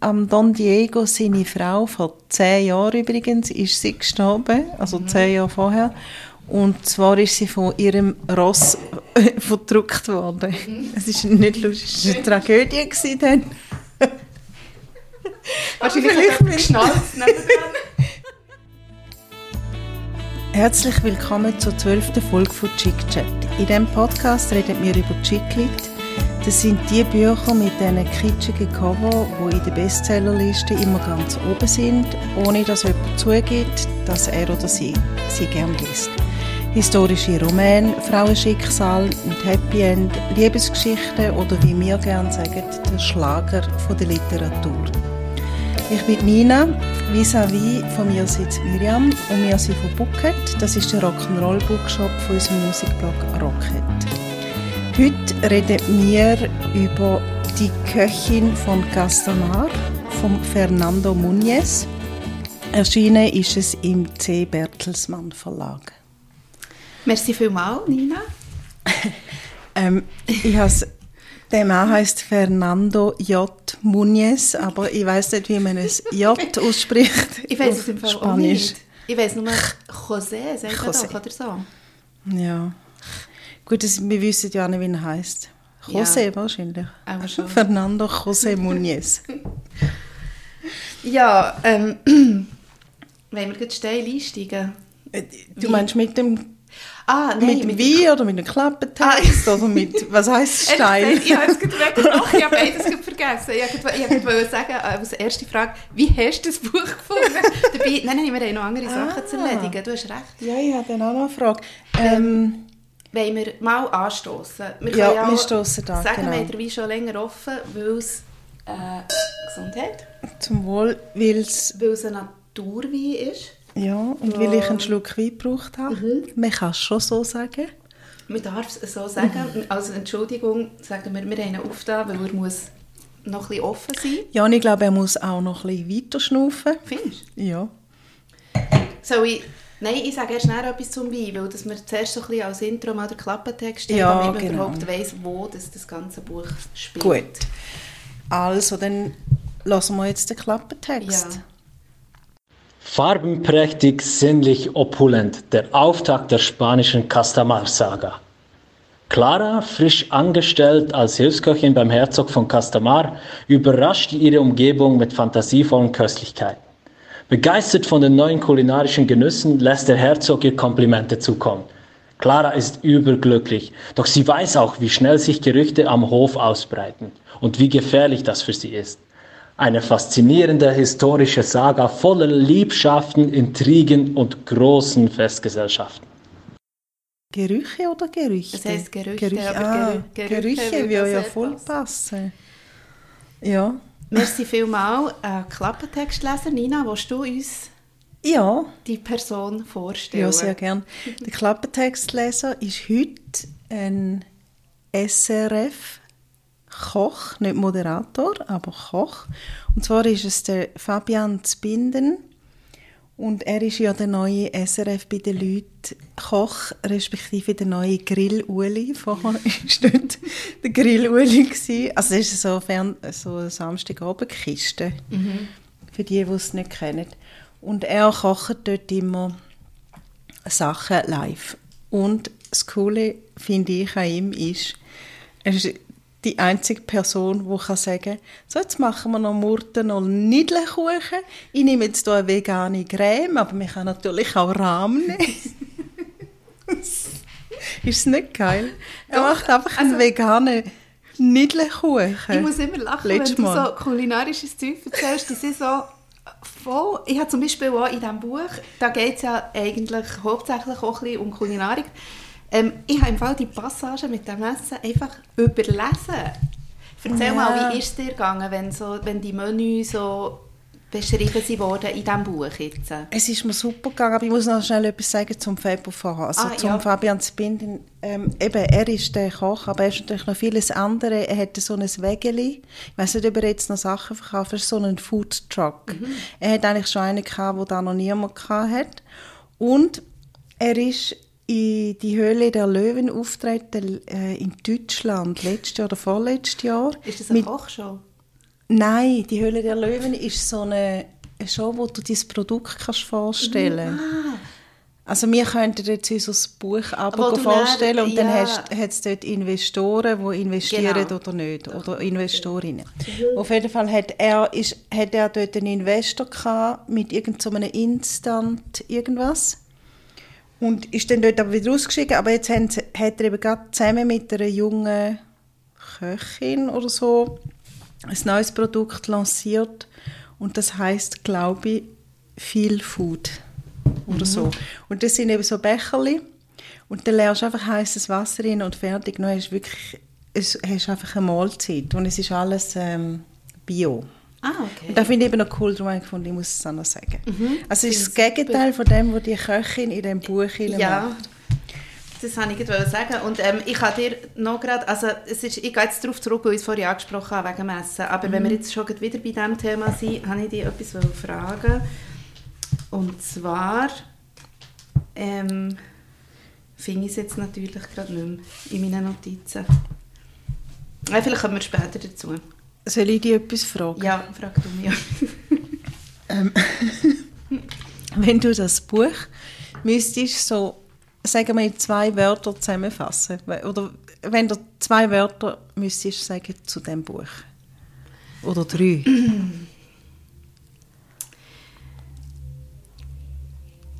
am Don Diego, seine Frau, vor zehn Jahren übrigens, ist sie gestorben, also mhm. zehn Jahre vorher. Und zwar ist sie von ihrem Ross verdrückt worden. Mhm. Es ist nicht lustig, es war eine Tragödie gewesen dann. Wahrscheinlich hat geschnalzt Herzlich willkommen zur zwölften Folge von Chick Chat. In diesem Podcast reden wir über Chicklit. Das sind die Bücher mit diesen kitschigen Cover, die in der Bestsellerliste immer ganz oben sind, ohne dass jemand zugibt, dass er oder sie sie gerne liest. Historische Romane, Frauenschicksal mit Happy End, Liebesgeschichten oder wie wir gerne sagen, der Schlager von der Literatur. Ich bin Nina, vis-à-vis von mir sitzt Miriam und wir sind von Bucket. Das ist der Rock'n'Roll Bookshop von unserem Musikblog Rocket. Heute reden wir über die Köchin von Castamar, von Fernando Muniz. Erschienen ist es im C. Bertelsmann Verlag. Merci vielmals, Nina. ähm, ich has, der Mann heißt Fernando J. Muniz, aber ich weiß nicht, wie man es J ausspricht. Ich weiß es im Fall Spanisch. auch nicht. Ich weiß nur José, sagt José. Doch, oder so. Ja. Gut, das, wir wissen ja nicht, wie er heißt. José ja. wahrscheinlich. Aber schon. Fernando José Muniz. ja, ähm, wollen wir gleich steil einsteigen? Äh, du meinst mit dem Ah, nein, mit, mit Wie oder mit einem Klappentext ah. oder mit, was heisst Stein? ich habe es gerade ich habe beides vergessen. Ich wollte sagen, äh, als erste Frage, wie hast du das Buch gefunden? Dabei, nein, nein, wir haben noch andere ah. Sachen zu erledigen, du hast recht. Ja, ich habe dann auch noch eine Frage. Ähm, ähm, wollen wir mal anstoßen? Wir ja, ja wir stoßen da, Sagen genau. wir der Wein schon länger offen, weil es äh, Gesundheit. Zum Wohl, weil es... Ein Naturwein ist. Ja, und weil ich einen Schluck Wein gebraucht habe. Mhm. Man kann es schon so sagen. Man darf es so sagen. Also Entschuldigung, sagen wir, wir haben ihn aufgetan, weil er muss noch ein bisschen offen sein. Ja, und ich glaube, er muss auch noch ein bisschen weiter schnaufen. Findest du? Ja. Soll ich... Nein, ich sage erst schnell etwas zum Wein, weil dass wir zuerst so ein bisschen als Intro mal den Klappentext stellen, ja, damit man genau. überhaupt weiss, wo das, das ganze Buch spielt. Gut. Also, dann lassen wir jetzt den Klappentext. Ja. Farbenprächtig, sinnlich opulent, der Auftakt der spanischen Castamar-Saga. Clara, frisch angestellt als Hilfsköchin beim Herzog von Castamar, überrascht ihre Umgebung mit fantasievollen Köstlichkeiten. Begeistert von den neuen kulinarischen Genüssen lässt der Herzog ihr Komplimente zukommen. Clara ist überglücklich, doch sie weiß auch, wie schnell sich Gerüchte am Hof ausbreiten und wie gefährlich das für sie ist. Eine faszinierende historische Saga voller Liebschaften, Intrigen und großen Festgesellschaften. Gerüche oder Gerüchte? Das heißt Gerüchte, Gerüche, ah, Gerüche, Gerüche würde ja voll passen. Ja. Merci vielmals. Äh, Klappentextleser, Nina, willst du uns ja. die Person vorstellen? Ja, sehr gerne. Der Klappentextleser ist heute ein SRF Koch, nicht Moderator, aber Koch. Und zwar ist es der Fabian Zbinden. Und er ist ja der neue SRF bei den Leuten Koch, respektive der neue Grill-Uli. Vorher war dort der Grill-Uli. Also das ist so, fern, so eine Samstagabendkiste, mhm. für die, die es nicht kennen. Und er kocht dort immer Sachen live. Und das Coole, finde ich an ihm, ist, er ist die einzige Person, die kann sagen kann, so jetzt machen wir noch Murten und Nidlenkuchen. Ich nehme jetzt hier eine vegane Creme, aber man kann natürlich auch Rahmen nehmen. ist nicht geil? Er Doch, macht einfach also, einen veganen Nidlenkuchen. Ich muss immer lachen, Letztes wenn du so kulinarisches Zeug erzählst. Die sind so voll... Ich habe zum Beispiel auch in diesem Buch, da geht es ja eigentlich hauptsächlich auch ein bisschen um Kulinarik, ähm, ich habe im Fall die Passage mit dem Essen einfach überlesen. Erzähl ja. mal, wie ist es dir gegangen, wenn, so, wenn die Menüs so beschrieben sie worden in diesem Buch jetzt? Es ist mir super gegangen, aber ich muss noch schnell etwas sagen zum Febo vorher. Also ah, zum ja. Fabian Spindin. Ähm, eben, er ist der Koch, aber er ist natürlich noch vieles andere. Er hatte so ein Wägeli. Ich weiß nicht, ob er jetzt noch Sachen verkauft. Er ist so ein Food Truck. Mhm. Er hat eigentlich schon einen gehabt, wo da noch niemand hatte. Und er ist in die Höhle der Löwen auftreten äh, in Deutschland letztes Jahr oder vorletztes Jahr. Ist das eine Kochshow? Nein, die Höhle der Löwen ist so eine, Show, wo du dein Produkt kannst vorstellen kannst. Ah. Also wir könnten jetzt unser Buch aber vorstellen und ja. dann hat es dort Investoren, die investieren genau. oder nicht, oder Investorinnen. Mhm. Auf jeden Fall hat er, ist, hat er dort einen Investor gehabt mit irgendeinem so Instant irgendwas und ist dann dort aber wieder ausgeschieden, aber jetzt haben, hat er eben gerade zusammen mit einer jungen Köchin oder so ein neues Produkt lanciert und das heißt, glaube ich, Feel Food oder mhm. so. Und das sind eben so Becherli und dann leerst du einfach heißes Wasser rein und fertig. Dann hast du wirklich es, hast einfach eine Mahlzeit und es ist alles ähm, Bio. Ah, okay. Und das finde ich eben noch cool, darum gefunden, ich muss es auch noch sagen. Mhm. Also es ist das Gegenteil von dem, was die Köchin in diesem Buch ja. macht. Das wollte ich gerade sagen. Und ähm, ich habe dir noch gerade, also es ist, ich gehe jetzt darauf zurück, weil ich es vorhin angesprochen habe, wegen Messen. Aber mhm. wenn wir jetzt schon wieder bei diesem Thema sind, habe ich dich etwas fragen Und zwar ähm, finde ich es jetzt natürlich gerade nicht mehr in meinen Notizen. Vielleicht kommen wir später dazu. Soll ich dich etwas fragen? Ja, frag du mich. ähm, wenn du das Buch müsstest so sagen wir, in zwei Wörter zusammenfassen? Oder wenn du zwei Wörter müsstest sagen zu dem Buch? Oder drei?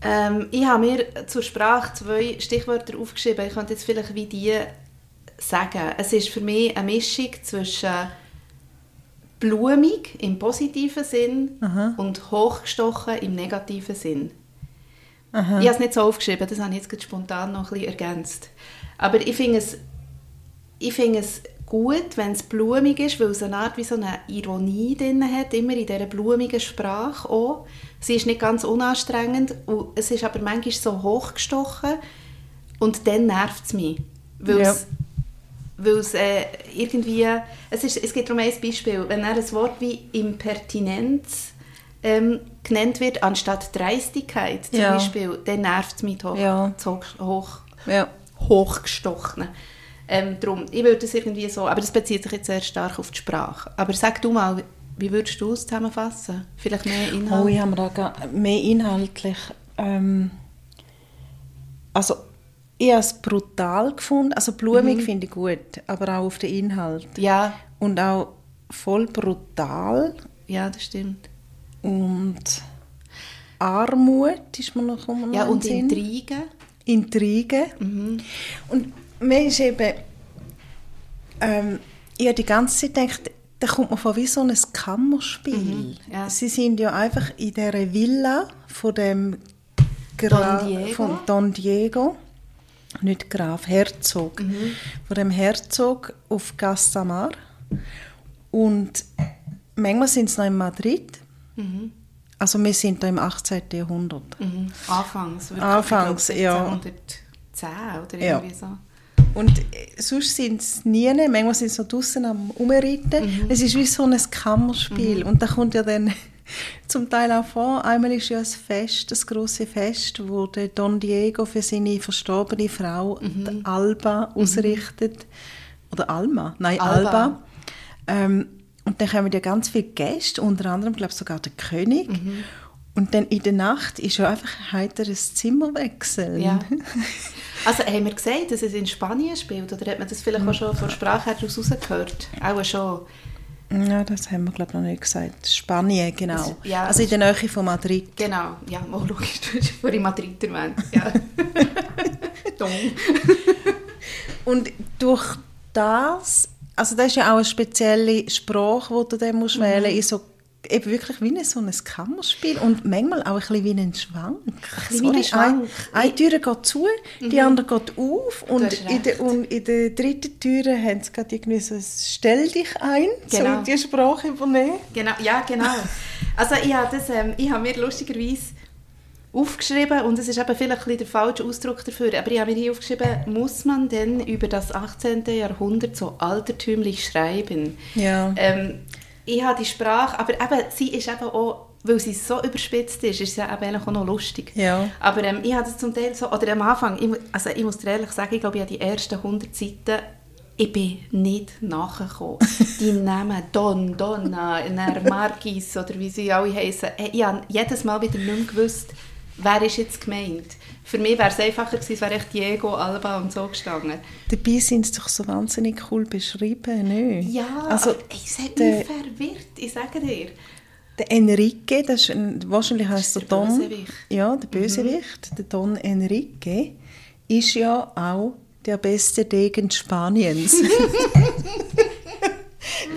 ähm, ich habe mir zur Sprache zwei Stichwörter aufgeschrieben. Ich könnte jetzt vielleicht wie die sagen. Es ist für mich eine Mischung zwischen blumig im positiven Sinn Aha. und hochgestochen im negativen Sinn. Aha. Ich habe es nicht so aufgeschrieben, das habe ich jetzt spontan noch ein bisschen ergänzt. Aber ich finde es, ich finde es gut, wenn es blumig ist, weil es eine Art wie so eine Ironie drin hat, immer in dieser blumigen Sprache auch. Sie ist nicht ganz unanstrengend, und es ist aber manchmal so hochgestochen und dann nervt es mich, weil ja. es, weil es äh, irgendwie, es, ist, es gibt darum ein Beispiel, wenn er ein Wort wie Impertinenz ähm, genannt wird, anstatt Dreistigkeit zum ja. Beispiel, dann nervt es mich hoch, ja. hoch, ja. hochgestochen. Ähm, drum, ich würde das irgendwie so, aber das bezieht sich jetzt sehr stark auf die Sprache. Aber sag du mal, wie würdest du es zusammenfassen? Vielleicht mehr Inhalt? Oh, ich habe da mehr inhaltlich. Ähm, also, ich habe es brutal gefunden. Also, blumig mhm. finde ich gut, aber auch auf den Inhalt. Ja. Und auch voll brutal. Ja, das stimmt und Armut ist mir noch immer Ja, und Sinn. Intrigen. Intrigen. Mhm. Und mir ist eben, ähm, ich habe die ganze Zeit gedacht, da kommt man vor wie so ein Kammerspiel. Mhm, ja. Sie sind ja einfach in dieser Villa von dem Gra Don Diego. Von Don Diego, nicht Graf, Herzog, mhm. von dem Herzog auf Castamar. Und manchmal sind sie noch in Madrid Mhm. Also wir sind da im 18. Jahrhundert. Mhm. Anfangs. Anfangs, ja. 1710 oder irgendwie ja. so. Und äh, sonst sind es nie, manchmal sind sie noch draußen am Umreiten. Mhm. Es ist wie so ein Kammerspiel. Mhm. Und da kommt ja dann zum Teil auch vor, einmal ist ja ein Fest, das große Fest, wo der Don Diego für seine verstorbene Frau, mhm. Alba, mhm. ausrichtet. Oder Alma, nein, Alba. Alba. Ähm, und dann kommen ja ganz viele Gäste, unter anderem, glaube ich, sogar der König. Mhm. Und dann in der Nacht ist ja einfach heiteres Zimmerwechsel. Ja. Also haben wir gesagt, dass es in Spanien spielt? Oder hat man das vielleicht auch schon von Sprache her rausgehört? Auch schon. Ja, das haben wir glaube ich noch nicht gesagt. Spanien, genau. Das, ja, also in der Nähe von Madrid. Genau, ja, mal logisch, du hast vorhin Madrid erwähnt. Ja. Und durch das also das ist ja auch eine spezielle Sprache, die du dann musst mhm. wählen musst, so eben wirklich wie ein, so ein Kammerspiel und manchmal auch ein bisschen wie ein Schwank. Ein Sorry, wie ein Schwank. Ein, eine Tür geht zu, mhm. die andere geht auf und in, der, und in der dritten Tür haben sie gerade irgendwie so ein «Stell dich ein», genau. so die Sprache übernehmen. Genau, ja genau. Also ich habe, das, ähm, ich habe mir lustigerweise aufgeschrieben und es ist eben vielleicht ein der falsche Ausdruck dafür, aber ich habe mir hier aufgeschrieben, muss man denn über das 18. Jahrhundert so altertümlich schreiben? Ja. Ähm, ich habe die Sprache, aber eben, sie ist eben auch, weil sie so überspitzt ist, ist sie eben auch noch lustig. Ja. Aber ähm, ich habe das zum Teil so, oder am Anfang, ich, also ich muss dir ehrlich sagen, ich glaube, ich habe die ersten 100 Seiten ich bin nicht nachgekommen. Die Namen Don, Donna, Marquis oder wie sie alle heißen, ich habe jedes Mal wieder nicht mehr gewusst, wer ist jetzt gemeint. Für mich wäre es einfacher gewesen, es wäre echt Diego, Alba und so gestanden. Dabei sind sie doch so wahnsinnig cool beschrieben, nicht? Ja, also, ich sage mich verwirrt, ich sage dir. Der Enrique, das ist ein, wahrscheinlich heißt der, der Don. Bösewicht. Ja, der mhm. Bösewicht, mhm. der Don Enrique, ist ja auch der beste Degen Spaniens.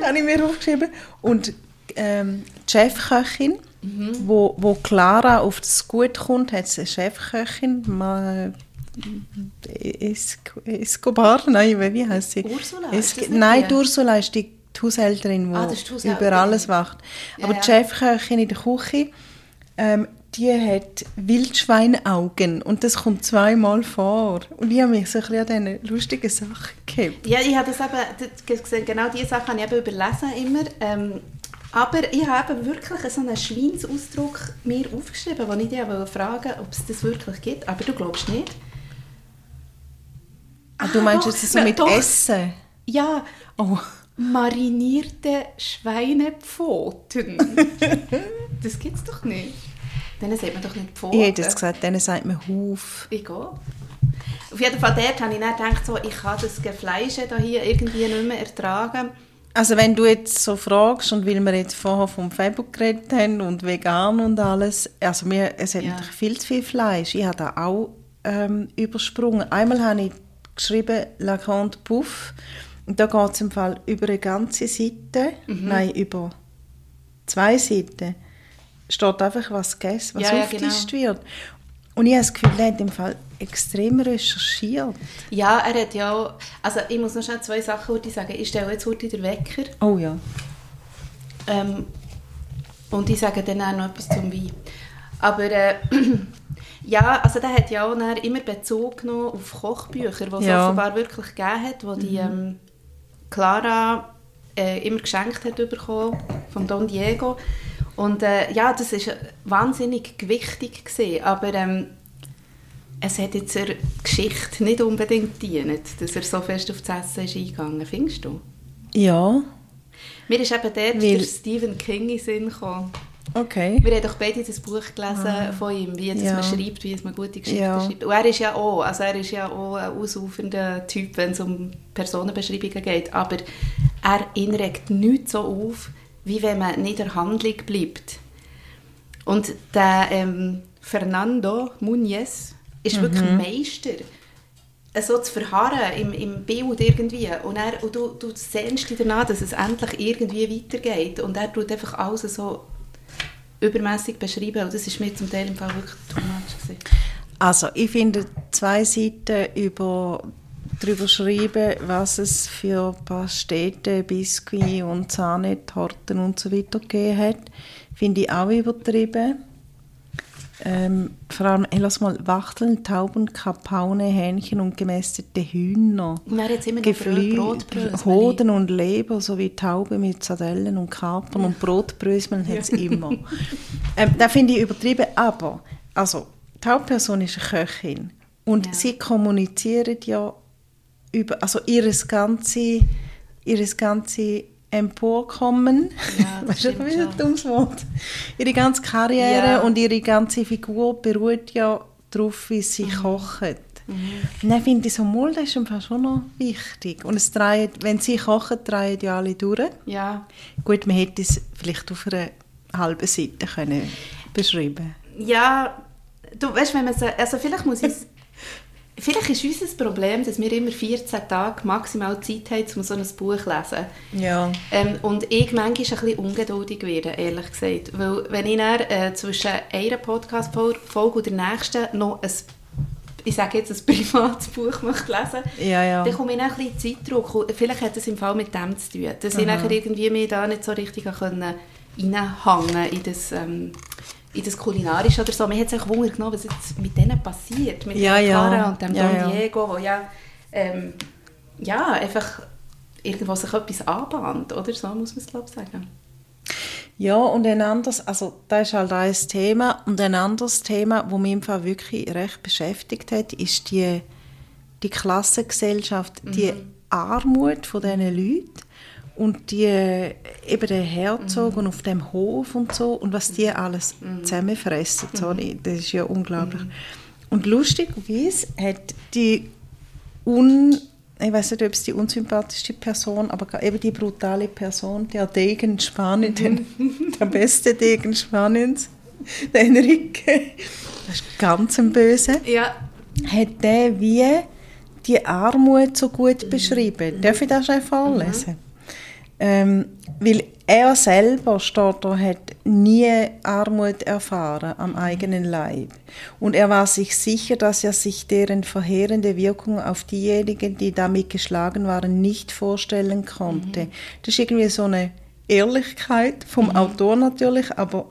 habe ich mir aufgeschrieben. Und ähm, die Chefköchin, mhm. wo, wo Clara auf das Gut kommt, hat sie eine Chefköchin, mal, Escobar, nein, wie heißt sie? Ursula? Es, nein, die Ursula ist die Haushälterin, die ah, über alles wacht. Aber ja, die Chefköchin in der Küche, ähm, die hat Wildschweinaugen und das kommt zweimal vor. Und ich habe mich so ein bisschen an diesen lustigen Sachen gehabt. Ja, ich habe das eben, genau diese Sachen habe ich eben überlesen immer. Ähm, aber ich habe wirklich so einen Schweinsausdruck mir aufgeschrieben, wo ich dich fragen ob es das wirklich gibt. Aber du glaubst nicht. Ah, du meinst jetzt so mit doch. Essen? Ja. Oh. Marinierte Schweinepfoten. das gibt es doch nicht. Denen sagt man doch nicht Pfoten. Ich hätte es gesagt, denen sagt man Huf. Ich gehe. Auf jeden Fall dort habe ich dann gedacht, so, ich kann das Gefleische hier irgendwie nicht mehr ertragen. Also wenn du jetzt so fragst und weil wir jetzt vorher vom Febo geredet haben und vegan und alles, also mir, es hat ja. natürlich viel zu viel Fleisch. Ich habe da auch ähm, übersprungen. Einmal habe ich geschrieben La Grande Puff und da geht es im Fall über eine ganze Seite, mhm. nein, über zwei Seiten steht einfach, was gegessen, was ja, aufgetischt ja, genau. wird. Und ich habe das Gefühl, im Fall extrem recherchiert. Ja, er hat ja also ich muss noch schnell zwei Sachen heute sagen. Ich stelle jetzt heute den Wecker. Oh ja. Ähm, und ich sage dann auch noch etwas zum Wein. Aber äh, ja, also der hat ja auch immer Bezug genommen auf Kochbücher, die es ja. offenbar wirklich gegeben hat, wo die mhm. ähm, Clara äh, immer geschenkt hat bekommen, von Don Diego. Und äh, ja, das war wahnsinnig gewichtig, gewesen, aber ähm, es hat jetzt der Geschichte nicht unbedingt gedient, dass er so fest auf das Essen ist eingegangen, findest du? Ja. Mir ist eben dort Weil... der Stephen King in Sinn gekommen. Okay. Wir haben doch beide das Buch gelesen ah. von ihm, wie ja. man schreibt, wie man gute Geschichten ja. schreibt. Und er ist ja auch, also er ist ja auch ein ausufernder Typ, wenn es um Personenbeschreibungen geht, aber er ihn regt nichts so auf, wie wenn man nicht in der Handlung bleibt. Und der ähm, Fernando Muñez ist mhm. wirklich Meister, so zu verharren im, im Bild irgendwie. Und, er, und du, du sehnst dich danach, dass es endlich irgendwie weitergeht. Und er tut einfach alles so übermäßig beschreiben. Und das ist mir zum Teil im Fall wirklich too much. Gewesen. Also, ich finde zwei Seiten über darüber schreiben, was es für Pastete, Biskuit und Zahnetorten und so weiter gegeben hat. Finde ich auch übertrieben. Ähm, vor allem, hey, lass mal, Wachteln, Tauben, Kapaune, Hähnchen und gemästete Hühner. Ja, jetzt immer Geflü Hoden und Leber sowie Taube mit Sardellen und Kapern ja. und Brotbröseln hat es immer. ähm, das finde ich übertrieben, aber also, die Hauptperson ist eine Köchin und ja. sie kommunizieren ja über, also ihres ganze, ihres ganze Emporkommen, ja, weißt du, wie ein dummes Wort, ihre ganze Karriere ja. und ihre ganze Figur beruht ja darauf, wie sie mhm. kochen. Mhm. Dann finde ich so, mal, das ist einfach schon noch wichtig. Und es dreht, wenn sie kochen, drehen ja alle durch. Ja. Gut, man hätte es vielleicht auf einer halben Seite können beschreiben Ja, du weißt, wenn man so, also vielleicht muss ich Vielleicht ist unser Problem, dass wir immer 14 Tage maximal Zeit haben, um so ein Buch zu lesen. Ja. Ähm, und ich manchmal ein bisschen ungeduldig werde, ehrlich gesagt. Weil wenn ich dann, äh, zwischen einer Podcast-Folge und der nächsten noch ein ich sage jetzt, ein privates Buch möchte lesen ja, ja. dann komme ich dann ein bisschen Zeitdruck. Vielleicht hat es im Fall mit dem zu tun, dass Aha. ich nachher irgendwie mich da nicht so richtig reinhängen konnte in das ähm, in das Kulinarische oder so. Mir hat es auch Wunder genommen, was jetzt mit denen passiert, mit ja, Cara ja. und dem ja, Don Diego, wo ja, ähm, ja einfach irgendwo sich etwas anbahnt, oder so muss man es glaube sagen. Ja, und ein anderes, also das ist halt ein Thema, und ein anderes Thema, das mich im Fall wirklich recht beschäftigt hat, ist die, die Klassengesellschaft, mhm. die Armut von diesen Leuten und die, eben der Herzog mhm. und auf dem Hof und so und was die alles mhm. zusammenfressen, sorry, das ist ja unglaublich. Mhm. Und lustigerweise hat die un ich weiß nicht, ob es die unsympathischste Person, aber eben die brutale Person, der Degen Spanien, den, der beste Degen Spaniens, der Enrique, das ist ganz ein Böse, ja. hat der wie die Armut so gut beschrieben. Mhm. Darf ich das schnell vorlesen? Mhm. Ähm, weil er selber steht hat nie Armut erfahren am eigenen Leib. Und er war sich sicher, dass er sich deren verheerende Wirkung auf diejenigen, die damit geschlagen waren, nicht vorstellen konnte. Mhm. Das ist irgendwie so eine Ehrlichkeit vom mhm. Autor natürlich, aber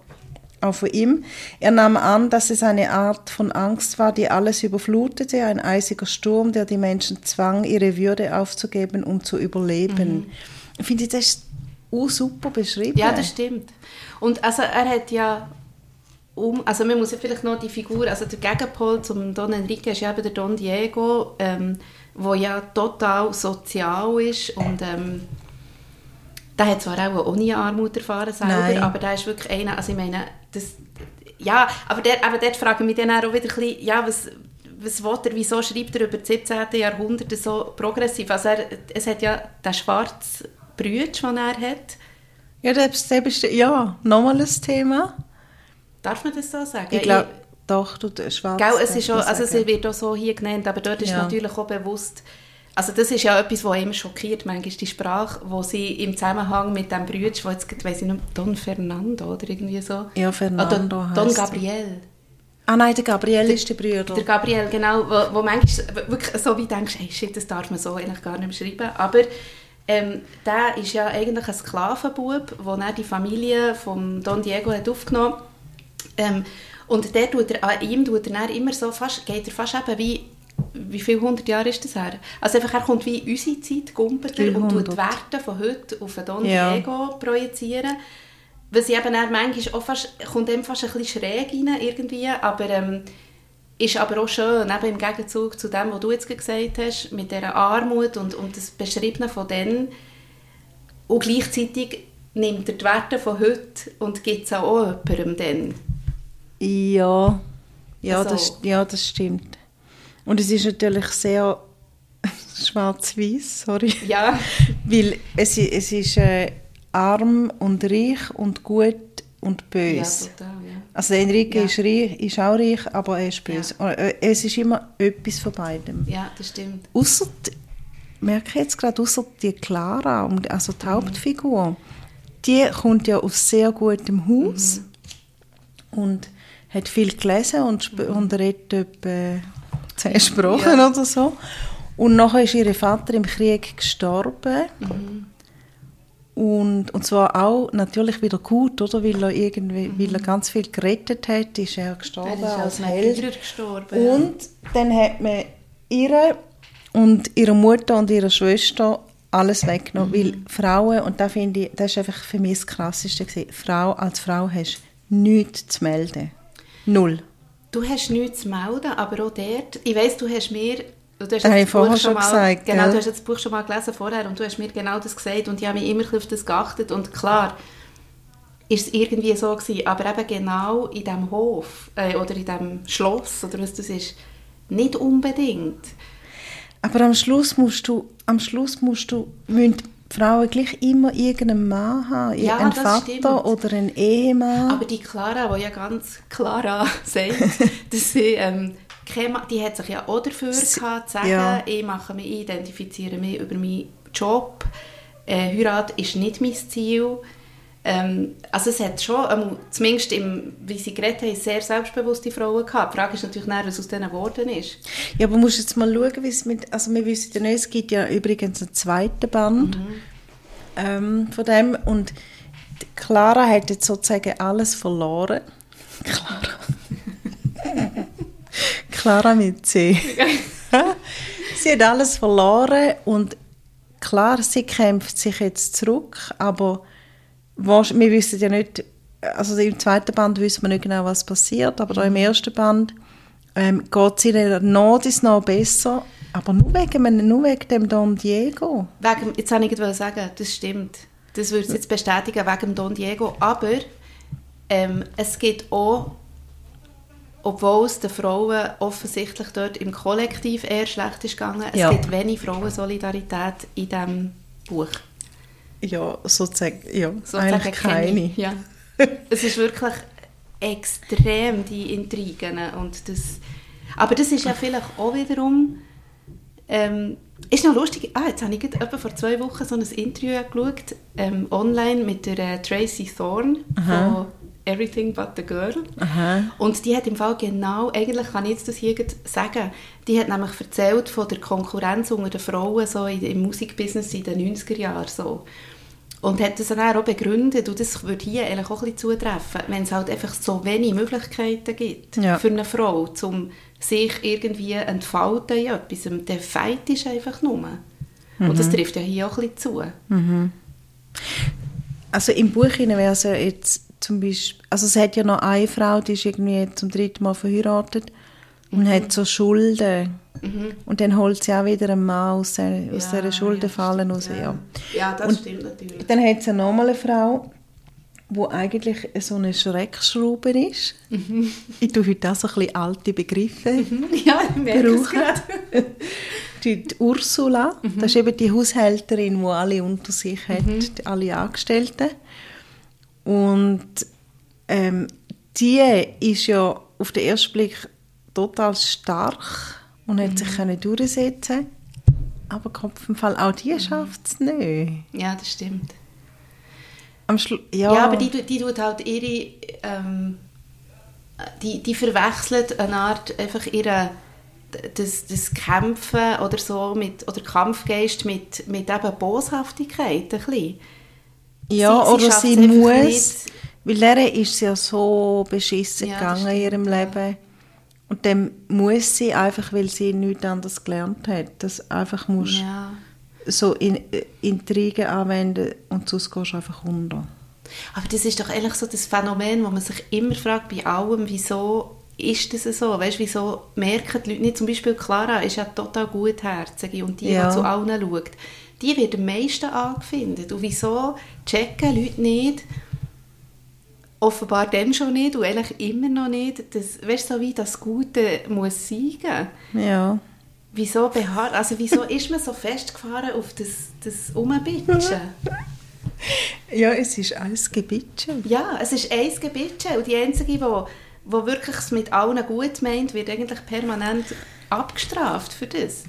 auch von ihm. Er nahm an, dass es eine Art von Angst war, die alles überflutete, ein eisiger Sturm, der die Menschen zwang, ihre Würde aufzugeben, um zu überleben. Mhm. Ich finde, das ist auch super beschrieben. Ja, das stimmt. Und also er hat ja um, also man muss ja vielleicht noch die Figur, also der Gegenpol zum Don Enrique ist ja eben der Don Diego, ähm, wo ja total sozial ist und ähm, der hat zwar auch ohne Armut erfahren selber, Nein. aber der ist wirklich einer, also ich meine, das, ja, aber, der, aber dort frage ich mich dann auch wieder ein bisschen, ja, was, was will er, wieso schreibt er über das 17. Jahrhundert so progressiv? Also er, es hat ja den schwarzen Brüder, den er hat. Ja, das ist ja nochmal ein Thema. Darf man das so sagen? Ich glaube, doch, du schwarz. Gell, es, ist auch, also es wird auch so hier genannt, aber dort ist ja. natürlich auch bewusst, also das ist ja etwas, was immer schockiert, manchmal die Sprache, wo sie im Zusammenhang mit dem Brüder, wo jetzt, weiss ich nicht, Don Fernando oder irgendwie so. Ja, Fernando ah, Don, Gabriel. Ah nein, der Gabriel der, ist der Bruder. Der Gabriel, genau, wo, wo manchmal wirklich so wie denkst, hey, shit, das darf man so eigentlich gar nicht mehr schreiben, aber ähm, der ist ja eigentlich ein Sklavenbub, wo er die Familie von Don Diego hat aufgenommen ähm, und der tut er, an ihm tut er immer so fast, geht er fast eben wie wie viele hundert Jahre ist das her? Also einfach, er kommt wie unsere Zeit, gumpert und tut die Werte von heute auf Don ja. Diego projizieren. Was ich eben manchmal auch fast, kommt ihm fast ein bisschen schräg rein irgendwie, aber ähm, ist aber auch schön, eben im Gegenzug zu dem, was du jetzt gesagt hast, mit dieser Armut und, und das Beschriebene von denen und gleichzeitig nimmt er die Werte von heute und gibt es auch jemandem dann. Ja, ja, also, das, ja, das stimmt. Und es ist natürlich sehr schwarz-weiß, sorry. Ja. Weil es, es ist äh, arm und reich und gut und böse. Ja, total, ja. Also Enrique ja. ist, reich, ist auch reich, aber er ist böse. Äh, es ist immer etwas von beidem. Ja, das stimmt. Ausser, merke ich jetzt gerade, außer die Clara, also die mhm. Hauptfigur, die kommt ja aus sehr gutem Haus mhm. und hat viel gelesen und, mhm. und redet etwa zehn Sprachen oder so. Und nachher ist ihr Vater im Krieg gestorben. Mhm. Und, und zwar auch natürlich wieder gut, oder? Weil er, irgendwie, mhm. weil er ganz viel gerettet hat, ist er gestorben er ist als Held. Gestorben, und ja. dann hat man ihre und ihre Mutter und ihre Schwester alles weggenommen, mhm. weil Frauen, und da finde ich, das ist einfach für mich das Krasseste gewesen, Frau, als Frau hast du nichts zu melden. Null. Du hast nichts zu melden, aber auch dort, ich weiss, du hast mir Du hast das Buch schon mal, gesagt, genau, du hast das Buch schon mal gelesen vorher und du hast mir genau das gesagt und ich habe mich immer auf das geachtet und klar ist es irgendwie so gewesen, aber eben genau in diesem Hof äh, oder in diesem Schloss oder was das ist, nicht unbedingt. Aber am Schluss musst du, am Schluss musst du, müssen Frauen gleich immer irgendeinen Mann haben, ja, einen Vater stimmt. oder einen Ehemann. Aber die Clara, die ja ganz Clara sagt, dass sie ähm, die hat sich ja auch dafür gehabt, zu sagen, ja. ich mache mich, identifiziere mich über meinen Job. Äh, Heirat ist nicht mein Ziel. Ähm, also es hat schon, ähm, zumindest im, wie sie geredet haben, sehr selbstbewusste Frauen gehabt. Die Frage ist natürlich was aus denen geworden ist. Ja, aber musst jetzt mal schauen, wie es mit, also wir wissen ja nicht, es gibt ja übrigens einen zweiten Band mhm. ähm, von dem und Clara hat jetzt sozusagen alles verloren. Clara. Clara mit C. sie hat alles verloren und klar, sie kämpft sich jetzt zurück, aber wir wissen ja nicht, also im zweiten Band wissen wir nicht genau, was passiert, aber mhm. im ersten Band ähm, geht es ihr noch, noch besser, aber nur wegen, nur wegen dem Don Diego. Wegen, jetzt habe ich etwas sagen, das stimmt. Das würde ich jetzt bestätigen wegen dem Don Diego, aber ähm, es gibt auch obwohl es den Frauen offensichtlich dort im Kollektiv eher schlecht ist gegangen, es ja. gibt wenig Frauensolidarität in diesem Buch. Ja, sozusagen, ja, sozusagen eigentlich keine. Ja. es ist wirklich extrem, die Intrigen und das... Aber das ist ja vielleicht auch wiederum... Ähm, ist noch lustig, ah, jetzt habe ich etwa vor zwei Wochen so ein Interview geschaut, ähm, online mit der äh, Tracy Thorne von Everything But the Girl. Aha. Und die hat im Fall genau, eigentlich kann ich jetzt das hier sagen, die hat nämlich erzählt von der Konkurrenz unter den Frauen so im Musikbusiness in den 90er Jahren. So. Und hat das dann auch begründet, und das würde hier eigentlich auch ein bisschen zutreffen, wenn es halt einfach so wenig Möglichkeiten gibt ja. für eine Frau, um sich irgendwie entfalten in etwas. Der Feit ist einfach nur. Mhm. Und das trifft ja hier auch ein bisschen zu. Mhm. Also im Buch wäre es ja jetzt zum Beispiel, also es hat ja noch eine Frau, die ist irgendwie zum dritten Mal verheiratet und mhm. hat so Schulden. Mhm. Und dann holt sie auch wieder einen Mann aus, der, aus ja, dieser Schuldenfalle ja, raus. Ja. ja, das und stimmt natürlich. Dann hat sie nochmal eine Frau, die eigentlich so eine Schreckschraube ist. Mhm. Ich tue heute auch so ein bisschen alte Begriffe mhm. ja, ich merke. Es die, die Ursula, mhm. das ist eben die Haushälterin, die alle unter sich hat, mhm. alle Angestellten. Und ähm, die ist ja auf den ersten Blick total stark und hat mhm. sich können durchsetzen aber Kopfenfall, auch die mhm. schafft es nicht. Ja, das stimmt. Am ja. ja, aber die, die tut halt ihre, ähm, die, die verwechselt eine Art einfach ihre das, das Kämpfen oder so mit, oder Kampfgeist mit, mit eben Boshaftigkeit ein bisschen. Ja, sie, sie oder sie muss, nicht. weil der ist ja so beschissen ja, gegangen in ihrem Leben. Und dann muss sie einfach, weil sie nichts anderes gelernt hat, das einfach muss ja. so in, äh, Intrigen anwenden und sonst gehst du einfach unter. Aber das ist doch eigentlich so das Phänomen, wo man sich immer fragt bei allem, wieso ist das so? Weißt, wieso merken die Leute nicht, zum Beispiel Clara ist ja total gutherzig und die, ja. die zu allen schaut die wird am meisten angefindet. Und wieso checken Leute nicht, offenbar dann schon nicht und eigentlich immer noch nicht, dass, weißt so wie das Gute muss siegen. Ja. Wieso beharrt, also wieso ist man so festgefahren auf das, das Umbitschen? ja, es ist alles Gebitschen. Ja, es ist eins Gebitschen und die Einzige, die wo wirklich es mit allen gut meint, wird eigentlich permanent abgestraft für das.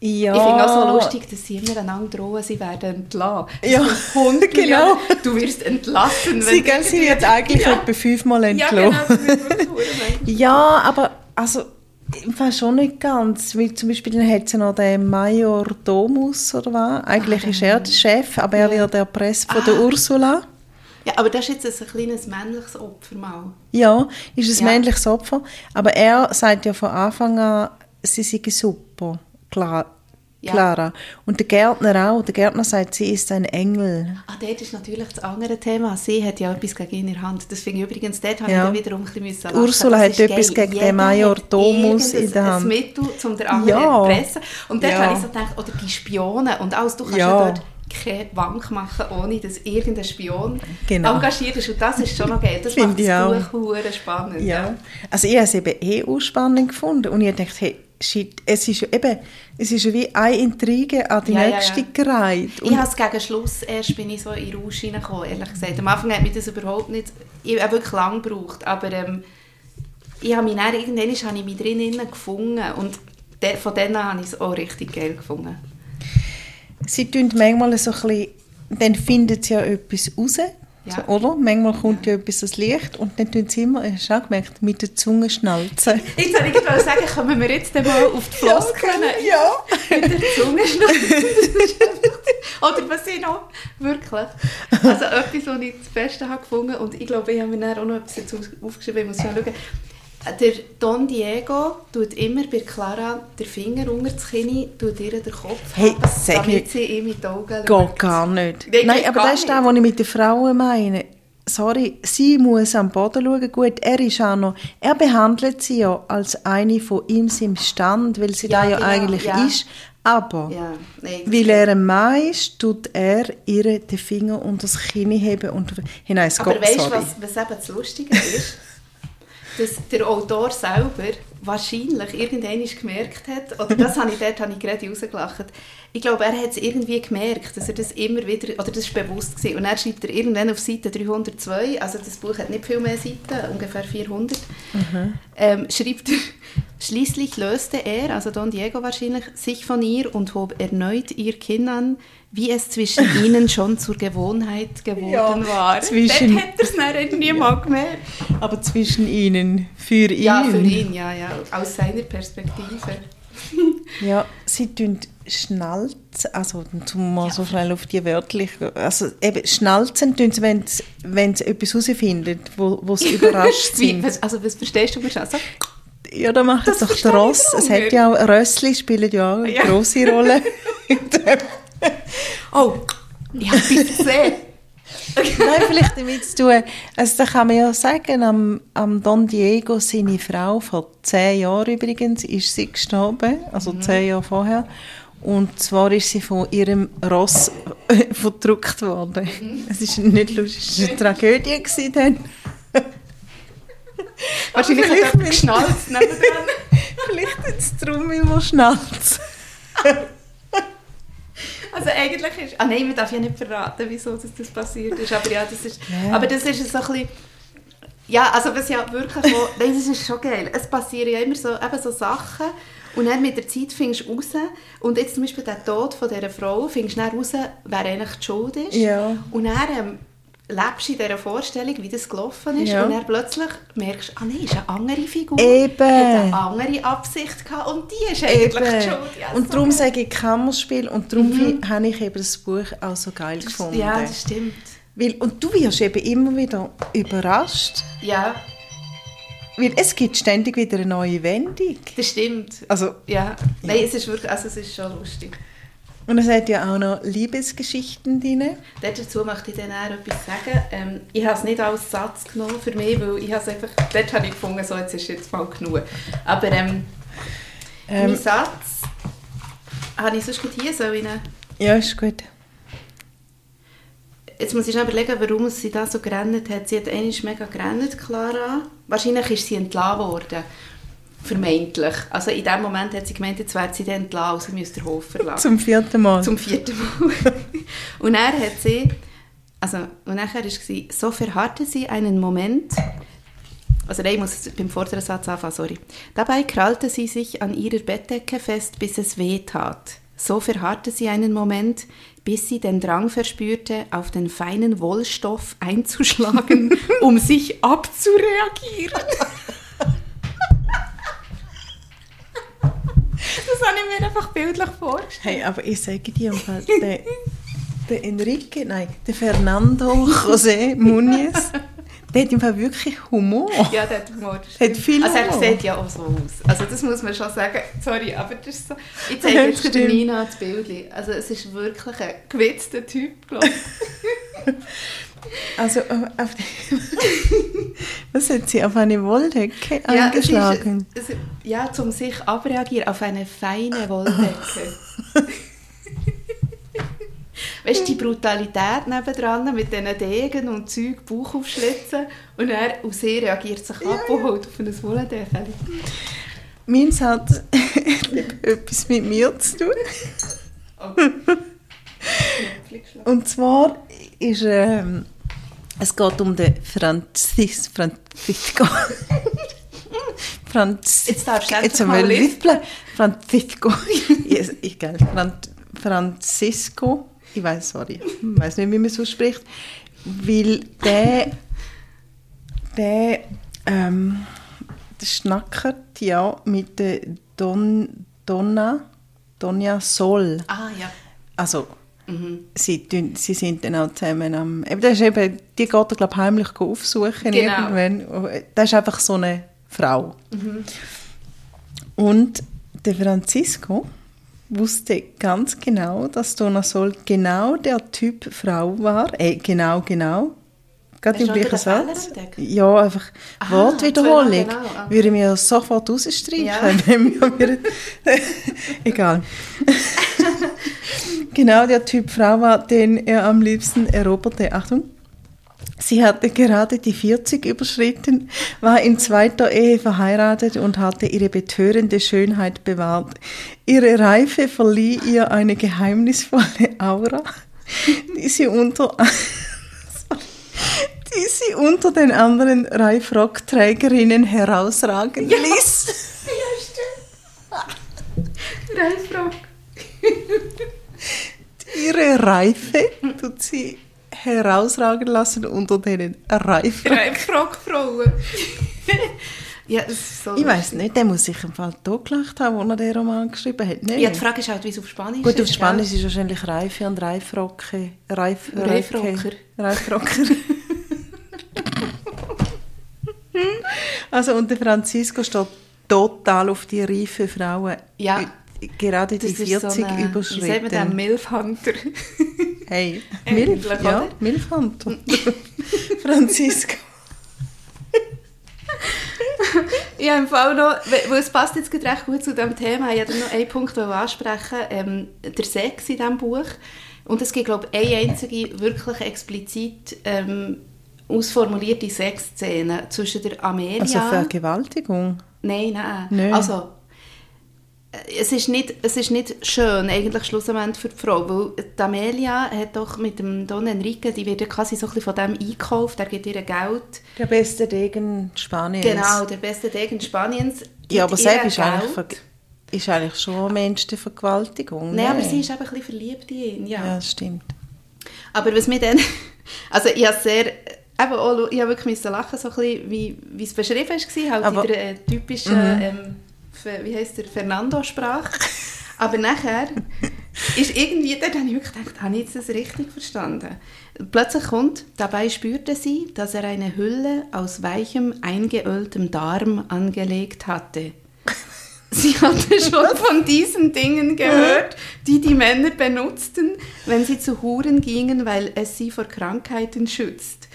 Ja. Ich finde auch so lustig, dass sie immer einander drohen, sie werden entlassen. Ja, Hund, genau. Du wirst entlassen. Sie, gell, sie wird eigentlich ja. etwa fünfmal entlassen. Ja, genau, ja, aber also, ich weiß schon nicht ganz. Weil zum Beispiel dann hat sie noch den Major Domus oder was. Eigentlich ah, ist er der Chef, aber er wird erpresst von ah. der Ursula. Ja, aber das ist jetzt ein kleines männliches Opfer mal. Ja, ist ein ja. männliches Opfer. Aber er sagt ja von Anfang an, sie sei super. Klar, ja. Clara. Und der Gärtner auch. Der Gärtner sagt, sie ist ein Engel. Ah, dort ist natürlich das andere Thema. Sie hat ja etwas gegen ihre Hand. Das ich übrigens, dort habe ja. ich wiederum ein bisschen. Ursula hat etwas geil. gegen den Major Domus in der Hand. ein Mittel, um den anderen ja. zu pressen. Und dort ja. habe ich so gedacht, oder die Spione und alles, du kannst ja, ja dort keine Bank machen, ohne dass irgendein Spion genau. engagiert ist. Und das ist schon noch geil. Das Find macht das Buch spannend. Ja. ja. Also ich habe es eben eh auch spannend gefunden. Und ich dachte, hey, es ist eben, es ist wie eine Intrige an die ja, nächste ja, ja. gereiht. ich habe es gegen Schluss erst bin ich so in Rausch hineingekommen, ehrlich gesagt. Am Anfang hat mich das überhaupt nicht, ich habe wirklich lange gebraucht, aber ähm, ich habe mich dann, irgendwann habe ich mich drinnen gefunden und de, von denen habe ich es auch richtig geil gefunden. Sie tun manchmal so ein bisschen, dann finden sie ja etwas raus, ja. So, oder? Manchmal kommt ja. ja etwas ans Licht und dann tun sie immer, hast du auch gemerkt, mit der Zunge schnalzen. Jetzt soll ich sagen, kommen wir jetzt mal auf die Floskeln? Ja, ja. Mit der Zunge schnalzen. oder was ich noch, wirklich. Also etwas, was ich das Beste habe gefunden und ich glaube, ich habe mir auch noch etwas dazu aufgeschrieben, ich muss schon schauen. Der Don Diego tut immer bei Clara den Finger unter das Kinn, tut ihr den Kopf hey, haben, damit sie ihm in die Augen schaut. Geht gar nicht. Nein, Nein aber das ist der, den ich mit den Frauen meine. sorry, sie muss am Boden schauen. Gut, er ist auch noch, er behandelt sie ja als eine von ihm im Stand, weil sie ja, da ja genau, eigentlich ja. ist. Aber, ja, nee, weil er ein Mann ist, tut er ihr den Finger unter das Kinn heben und hinein. Aber weißt du, was, was eben das Lustige ist? Dass der Autor selber wahrscheinlich irgendwann gemerkt hat, oder das habe ich dort habe ich gerade rausgelacht, ich glaube, er hat es irgendwie gemerkt, dass er das immer wieder, oder das war bewusst gewesen. Und er schreibt er irgendwann auf Seite 302, also das Buch hat nicht viel mehr Seiten, ungefähr 400, mhm. ähm, schreibt er, schließlich löste er, also Don Diego wahrscheinlich, sich von ihr und hob erneut ihr Kinn an, wie es zwischen ihnen schon zur Gewohnheit geworden ja, war. Zwischen, Dort er es dann niemand gemerkt. Aber zwischen ihnen, für ihn. Ja, für ihn, ja, ja, aus seiner Perspektive. ja, sie tun schnalzen, also zum mal ja. so schnell auf die wörtlich, also eben schnalzen tun sie, wenn sie, wenn sie etwas herausfinden, wo, wo sie überrascht sind. Wie, also was verstehst du mit also, Ja, da macht es doch der Ross. Es hat ja auch, Rössli spielt ja auch eine ja. grosse Rolle. oh, ich habe es gesehen. Nein, vielleicht damit zu tun. Also, da kann man ja sagen, am, am Don Diego, seine Frau, vor zehn Jahren übrigens, ist sie gestorben, also mhm. zehn Jahre vorher. Und zwar ist sie von ihrem Ross verdrückt worden. Mhm. Es ist nicht lustig, es war eine Tragödie dann. Wahrscheinlich hat er geschnalzt vielleicht hat es darum immer schnalzt. Also eigentlich ist... Ah nein, man darf ja nicht verraten, wieso das, das passiert ist. Aber ja, das ist... Ja. Aber das ist so ein bisschen... Ja, also was ja wirklich... Wo, nein, das ist schon geil. Es passieren ja immer so, eben so Sachen und dann mit der Zeit findest du raus, und jetzt zum Beispiel der Tod von dieser Frau, findest du dann raus, wer eigentlich die Schuld ist. Ja. Und dann ähm, lebst in dieser Vorstellung, wie das gelaufen ist, ja. und dann plötzlich merkst du, ah nein, ist eine andere Figur, Eben. hat eine andere Absicht gehabt, und die ist eigentlich Eben. die Schuld. Ja, und so darum geil. sage ich Kammerspiel, und darum mhm. habe ich eben das Buch auch so geil das, gefunden. Ja, das stimmt. Weil, und du wirst eben immer wieder überrascht. Ja. Weil es gibt ständig wieder eine neue Wendung. Das stimmt. Also, ja. Nein, es ist wirklich, also es ist schon lustig. Und es hat ja auch noch Liebesgeschichten drin. Dazu möchte ich dann auch etwas sagen. Ähm, ich habe es nicht als Satz genommen für mich, weil ich es einfach, dort habe ich gefunden, so, jetzt ist jetzt mal genug. Aber ähm, ähm, mein Satz habe ich sonst hier so in Ja, ist gut. Jetzt muss ich noch überlegen, warum sie da so gerannt hat. Sie hat eigentlich mega gerannt, Clara. Wahrscheinlich ist sie entlassen worden. Vermeintlich. Also in dem Moment hat sie gemeint, jetzt wird sie dann entlassen, also müsste den Hof verlassen. Zum vierten Mal. Zum vierten Mal. und er hat sie, also, und nachher war sie, so verharrte sie einen Moment, also nein, ich muss beim vorderen Satz anfangen, sorry. Dabei krallte sie sich an ihrer Bettdecke fest, bis es weh tat. So verharrte sie einen Moment, bis sie den Drang verspürte, auf den feinen Wollstoff einzuschlagen, um sich abzureagieren. das habe ich mir einfach bildlich vorgestellt. Hey, aber ich sage dir, der, der Enrique, nein, der Fernando José Muniz, der hat im Fall wirklich Humor. Ja, der hat Humor. Hat viel also er sieht ja auch so aus. Also das muss man schon sagen. Sorry, aber das ist so... Ich zeige jetzt ja, der Nina das Bild. Also es ist wirklich ein gewitzter Typ, glaube ich. Also auf die, was hat sie auf eine Wolldecke ja, eingeschlagen? Es ist, es, ja, zum sich abreagieren auf eine feine Wolldecke. weißt du, die Brutalität nebendran mit diesen Degen und Zeug, Bauch aufschlitzen und er aus sie reagiert sich ja, ab und holt auf ein Wolldecke. Meins hat etwas mit mir zu tun. Okay. Und zwar ist ähm, es geht um den Franzis, Francisco. Franz, jetzt darfst du jetzt mal lispeln. Francisco. yes, ich, gell, Francisco. Ich weiß, sorry, ich weiß nicht, wie man so spricht. Weil der, der, ähm, der schnackert ja mit der Don, Donna, Donna Sol. Ah, ja. Also, Mhm. Sie, sie sind dann auch zusammen am... das ist eben, die geht er, glaube heimlich aufsuchen genau. irgendwann. Das ist einfach so eine Frau. Mhm. Und der Francisco wusste ganz genau, dass Dona Sol genau der Typ Frau war. Äh, genau, genau. Gerade im gleichen Satz. Ja, einfach Aha, Wortwiederholung. Genau, okay. Würde mir sofort rausstreichen. Ja. Egal. genau der Typ Frau war, den er am liebsten eroberte. Achtung. Sie hatte gerade die 40 überschritten, war in zweiter Ehe verheiratet und hatte ihre betörende Schönheit bewahrt. Ihre Reife verlieh ihr eine geheimnisvolle Aura, die sie unter die sie unter den anderen Reifrockträgerinnen herausragen ja. ließ. Ja, stimmt. Reifrock. Ihre Reife tut sie herausragen lassen unter den Reifrockfrauen. ja, so ich weiß nicht, der muss sich im Fall totgelacht haben, als er den Roman geschrieben hat. Nee. Ja, die Frage ist halt, wie es auf Spanisch Gut, ist. Gut, auf Spanisch ist wahrscheinlich Reife und Reifrocke. Reif, Reifrocker. Reifrocker. also und der Francisco steht total auf die reife Frauen. Ja. Gerade die 40 so eine, überschritten. Wie sagt man den Milfhunter? hey, Milf, ja, Milfhunter. Francisco. ja, im Fall noch, weil es passt jetzt recht gut zu diesem Thema, ich wollte noch einen Punkt ansprechen, ähm, der Sex in diesem Buch. Und es gibt, glaube ich, eine einzige wirklich explizit ähm, ausformulierte Sexszene zwischen der Amelia... Also Vergewaltigung? Nein, nein. nein. Also, es ist, nicht, es ist nicht schön, eigentlich schlussendlich für die Frau, weil die Amelia hat doch mit dem Don Enrique, die wird ja quasi so ein bisschen von dem eingekauft, er gibt ihr Geld. Der beste Degen Spaniens. Genau, der beste Degen Spaniens. Ja, aber selbst ist eigentlich, ist eigentlich schon ein Mensch der Vergewaltigung. Nein, aber sie ist eben ein bisschen verliebt in ihn, ja. Ja, das stimmt. Aber was mir dann... Also ich habe sehr eben auch, ich habe wirklich lachen, so ein bisschen, wie, wie es beschrieben war, halt Aber, in der äh, typischen, mhm. ähm, wie heisst der, Fernando-Sprache. Aber nachher ist irgendwie, dann habe ich wirklich gedacht, habe ich jetzt das richtig verstanden? Plötzlich kommt, dabei spürte sie, dass er eine Hülle aus weichem, eingeöltem Darm angelegt hatte. Sie hatte schon von diesen Dingen gehört, die die Männer benutzten, wenn sie zu Huren gingen, weil es sie vor Krankheiten schützt.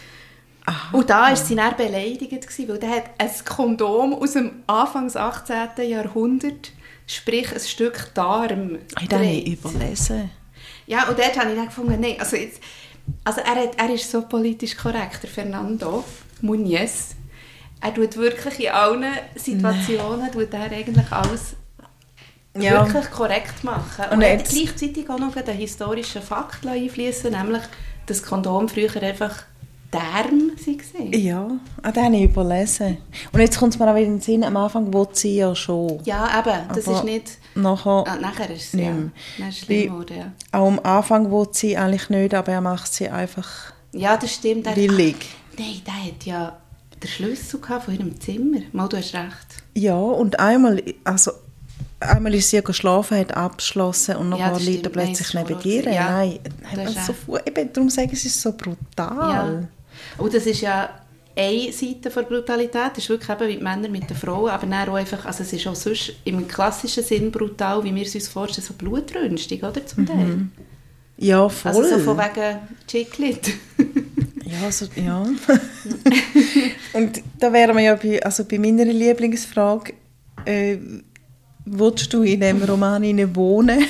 Aha. Und da war sie dann beleidigt, weil der hat ein Kondom aus dem Anfangs 18. Jahrhundert, sprich ein Stück Darm. Ich habe nicht überlesen. Ja, und dort habe ich dann gefunden, nein, also, jetzt, also er, hat, er ist so politisch korrekt, der Fernando Muniz. Er tut wirklich in allen Situationen tut er eigentlich alles ja. wirklich korrekt machen. Und, und er hat gleichzeitig auch noch einen historischen Fakt einfließen, nämlich, dass Kondom früher einfach Term waren. Ja, ah, den habe ich überlesen. Und jetzt kommt es mir auch wieder in den Sinn, am Anfang will sie ja schon. Ja, eben, das Aber ist nicht... Nachher, ah, nachher ist es, ja. Schlimm geworden, ja. Auch am Anfang will sie eigentlich nicht, aber er macht sie einfach Ja, das stimmt. Er, willig. nein, der hat ja den Schlüssel von ihrem Zimmer. Mal, du hast recht. Ja, und einmal, also einmal ist sie geschlafen, hat abgeschlossen und nachher ja, liegt er plötzlich neben dir. Ja, Nein, so, eben, darum sage ich, es ist so brutal. Ja. Und das ist ja eine Seite der Brutalität, das ist wirklich eben wie die Männer mit den Frauen, aber dann auch einfach, also es ist auch sonst im klassischen Sinn brutal, wie wir es uns vorstellen, so Blutrünstung, oder, zum Teil. Mhm. Ja, voll. Also so von wegen Chiclet. ja, also, ja. Und da wären wir ja bei, also bei meiner Lieblingsfrage, äh, willst du in diesem Roman wohnen?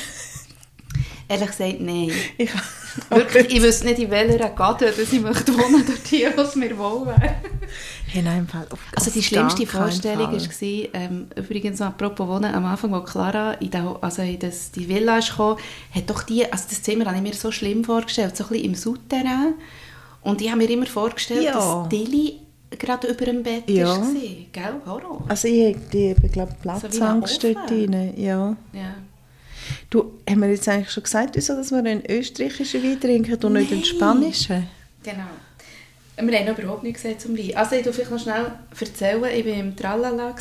Ehrlich gesagt, nein. Ich Wirklich, ich wüsste nicht, in welcher Gatte dass ich möchte wohnen dort hier, was mir wohl wäre. In einem Fall. also die schlimmste Vorstellung war, ähm, übrigens apropos Wohnen, am Anfang, als Clara in, der, also in das, die Villa kam, hat doch die, also das Zimmer habe ich mir so schlimm vorgestellt, so ein bisschen im Souterrain. Und ich habe mir immer vorgestellt, ja. dass Dilly gerade über dem Bett ja. war. Gell? Horror. Also ich habe, glaube Platzangst so dort drin. Ja. ja. Du, haben wir jetzt eigentlich schon gesagt, wieso, dass wir einen österreichischen Wein trinken und nicht einen spanischen? Genau. Wir haben überhaupt nichts gesagt zum Wein. Also ich will vielleicht noch schnell erzählen, ich war im Tralala.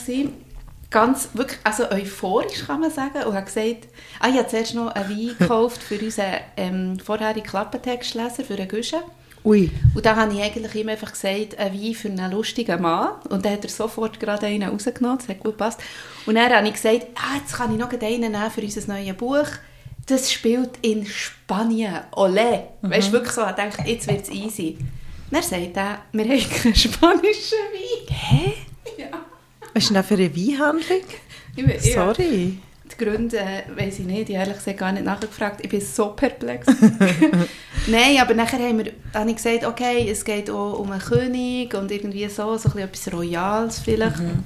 Ganz, wirklich, also euphorisch kann man sagen. Und habe gesagt, ah, ich habe zuerst noch einen Wein gekauft für unseren ähm, vorherigen Klappentextleser, für einen Guschen. Ui. Und da habe ich eigentlich ihm einfach gesagt, ein Wein für einen lustigen Mann. Und dann hat er sofort gerade einen rausgenommen, das hat gut gepasst. Und dann habe ich gesagt, ah, jetzt kann ich noch einen nehmen für unser neues Buch. Das spielt in Spanien. Olé. Mhm. Weißt du, wirklich so, ich dachte, jetzt wird es easy. Dann sagt er, wir haben keinen spanischen Wein. Hä? Ja. Was ist denn das für eine Weinhandlung? Sorry. Die Gründe äh, weiß ich nicht, ich habe ehrlich gesagt gar nicht nachgefragt. Ich bin so perplex. Nein, aber nachher haben wir, habe ich gesagt, okay, es geht auch um einen König und irgendwie so, so etwas Royales vielleicht. Mhm.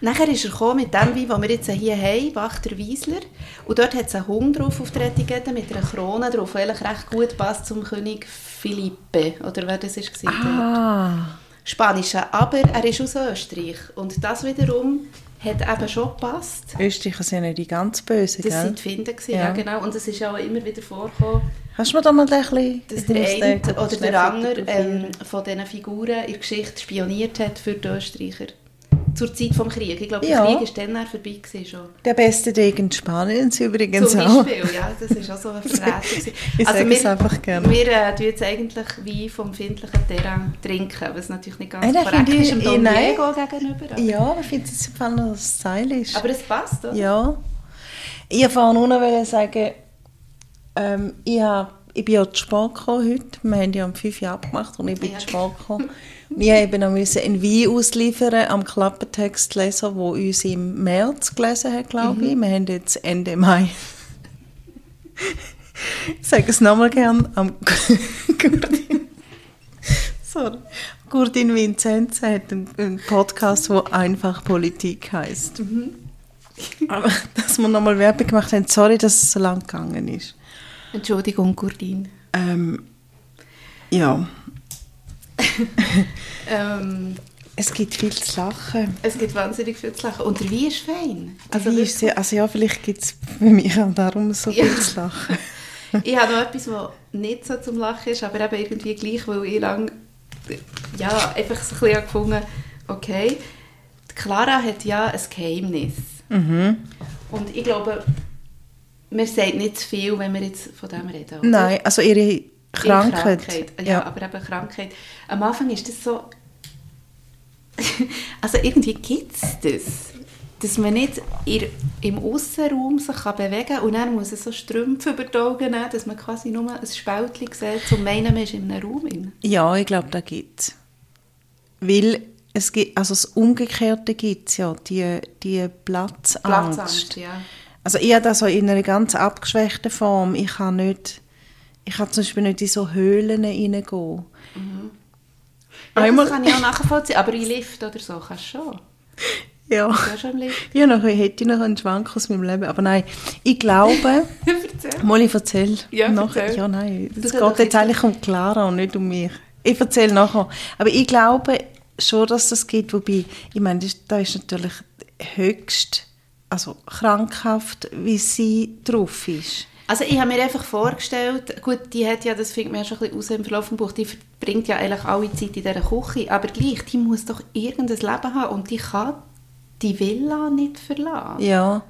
Nachher ist er gekommen mit dem Wein, den wir jetzt hier haben, Wachter Wiesler. Und dort hat es einen Hund drauf auf der Etikette mit einer Krone drauf, die eigentlich recht gut passt zum König Philippe, oder wer das war. Ah. Spanischer, aber er ist aus Österreich. Und das wiederum hat eben schon gepasst. Österreicher sind ja die ganz Bösen, Das waren die Finden, ja. ja. genau. Und es ist auch immer wieder vorgekommen. Hast du mir da mal ein bisschen... Dass der eine oder der andere ähm, von diesen Figuren in der Geschichte spioniert hat für die Österreicher zur Zeit des Krieges. Ich glaube, der ja. Krieg war dann vorbei schon. Der beste Degen Spaniens übrigens Zum Beispiel, auch. ja, das war auch so eine Verräter. ich also sage es einfach gerne. Wir äh, trinken jetzt eigentlich Wein vom findlichen Terrain trinken, was natürlich nicht ganz äh, korrekt ist dem Don Diego gegenüber. Aber. Ja, ich finde es im noch stylisch. Aber es passt, oder? Ja. Ich wollte nur noch sagen, ähm, ich, hab, ich bin ja zu spät gekommen heute. Wir haben ja um 5 Uhr abgemacht und ich bin ja. zu spät gekommen. Wir noch müssen einen Wein ausliefern am Klappentextleser, der uns im März gelesen hat, glaube ich. Mhm. Wir haben jetzt Ende Mai. ich sage es nochmal gern am Gurdin. Sorry. Gurdin Vincenz hat einen Podcast, der einfach Politik heißt. Mhm. Aber dass wir nochmal Werbung gemacht haben, sorry, dass es so lang gegangen ist. Entschuldigung, Gurdin. Ähm, ja. Ähm, es gibt viel zu lachen. Es gibt wahnsinnig viel zu lachen. Und der Wein ist fein. Also, Wein ist sehr, also ja, vielleicht gibt es für mich auch darum so viel ja. zu lachen. ich habe noch etwas, was nicht so zum Lachen ist, aber eben irgendwie gleich, weil ich lange ja, einfach so ein bisschen gefunden okay, die Clara hat ja ein Geheimnis. Mhm. Und ich glaube, man sagt nicht zu viel, wenn wir jetzt von dem reden. Oder? Nein, also ihre Krankheit. Krankheit. Ja, ja, aber eben Krankheit. Am Anfang ist das so... also irgendwie gibt es das. Dass man nicht in, im Aussenraum sich kann bewegen kann und dann muss es so Strümpfe über die Augen nehmen, dass man quasi nur ein Spältchen sieht, um meinen, man ist in einem Raum. Ja, ich glaube, da gibt es. Weil es gibt, also das Umgekehrte gibt es ja, die, die Platzangst. Platzangst, ja. Also ich habe das so in einer ganz abgeschwächten Form. Ich kann nicht ich kann zum Beispiel nicht in so Höhlen reingehen. Mhm. Ja, Einmal, das kann ich auch nachvollziehen, aber in Lift oder so kannst du schon. Ja. Ja, noch, hätte ich noch einen Schwank aus meinem Leben. Aber nein, ich glaube... erzähl. Mal, ich erzähle. Ja, nachher. ja, nein. Es geht jetzt eigentlich um Clara und nicht um mich. Ich erzähle nachher. Aber ich glaube schon, dass das geht. Wobei, ich meine, das, das ist natürlich höchst also krankhaft, wie sie drauf ist. Also ich habe mir einfach vorgestellt, gut, die hat ja, das findet man ja schon ein bisschen aus im Verlauf des Buch, die verbringt ja eigentlich alle Zeit in dieser Küche, aber gleich, die muss doch irgendein Leben haben und die kann die Villa nicht verlassen. Ja,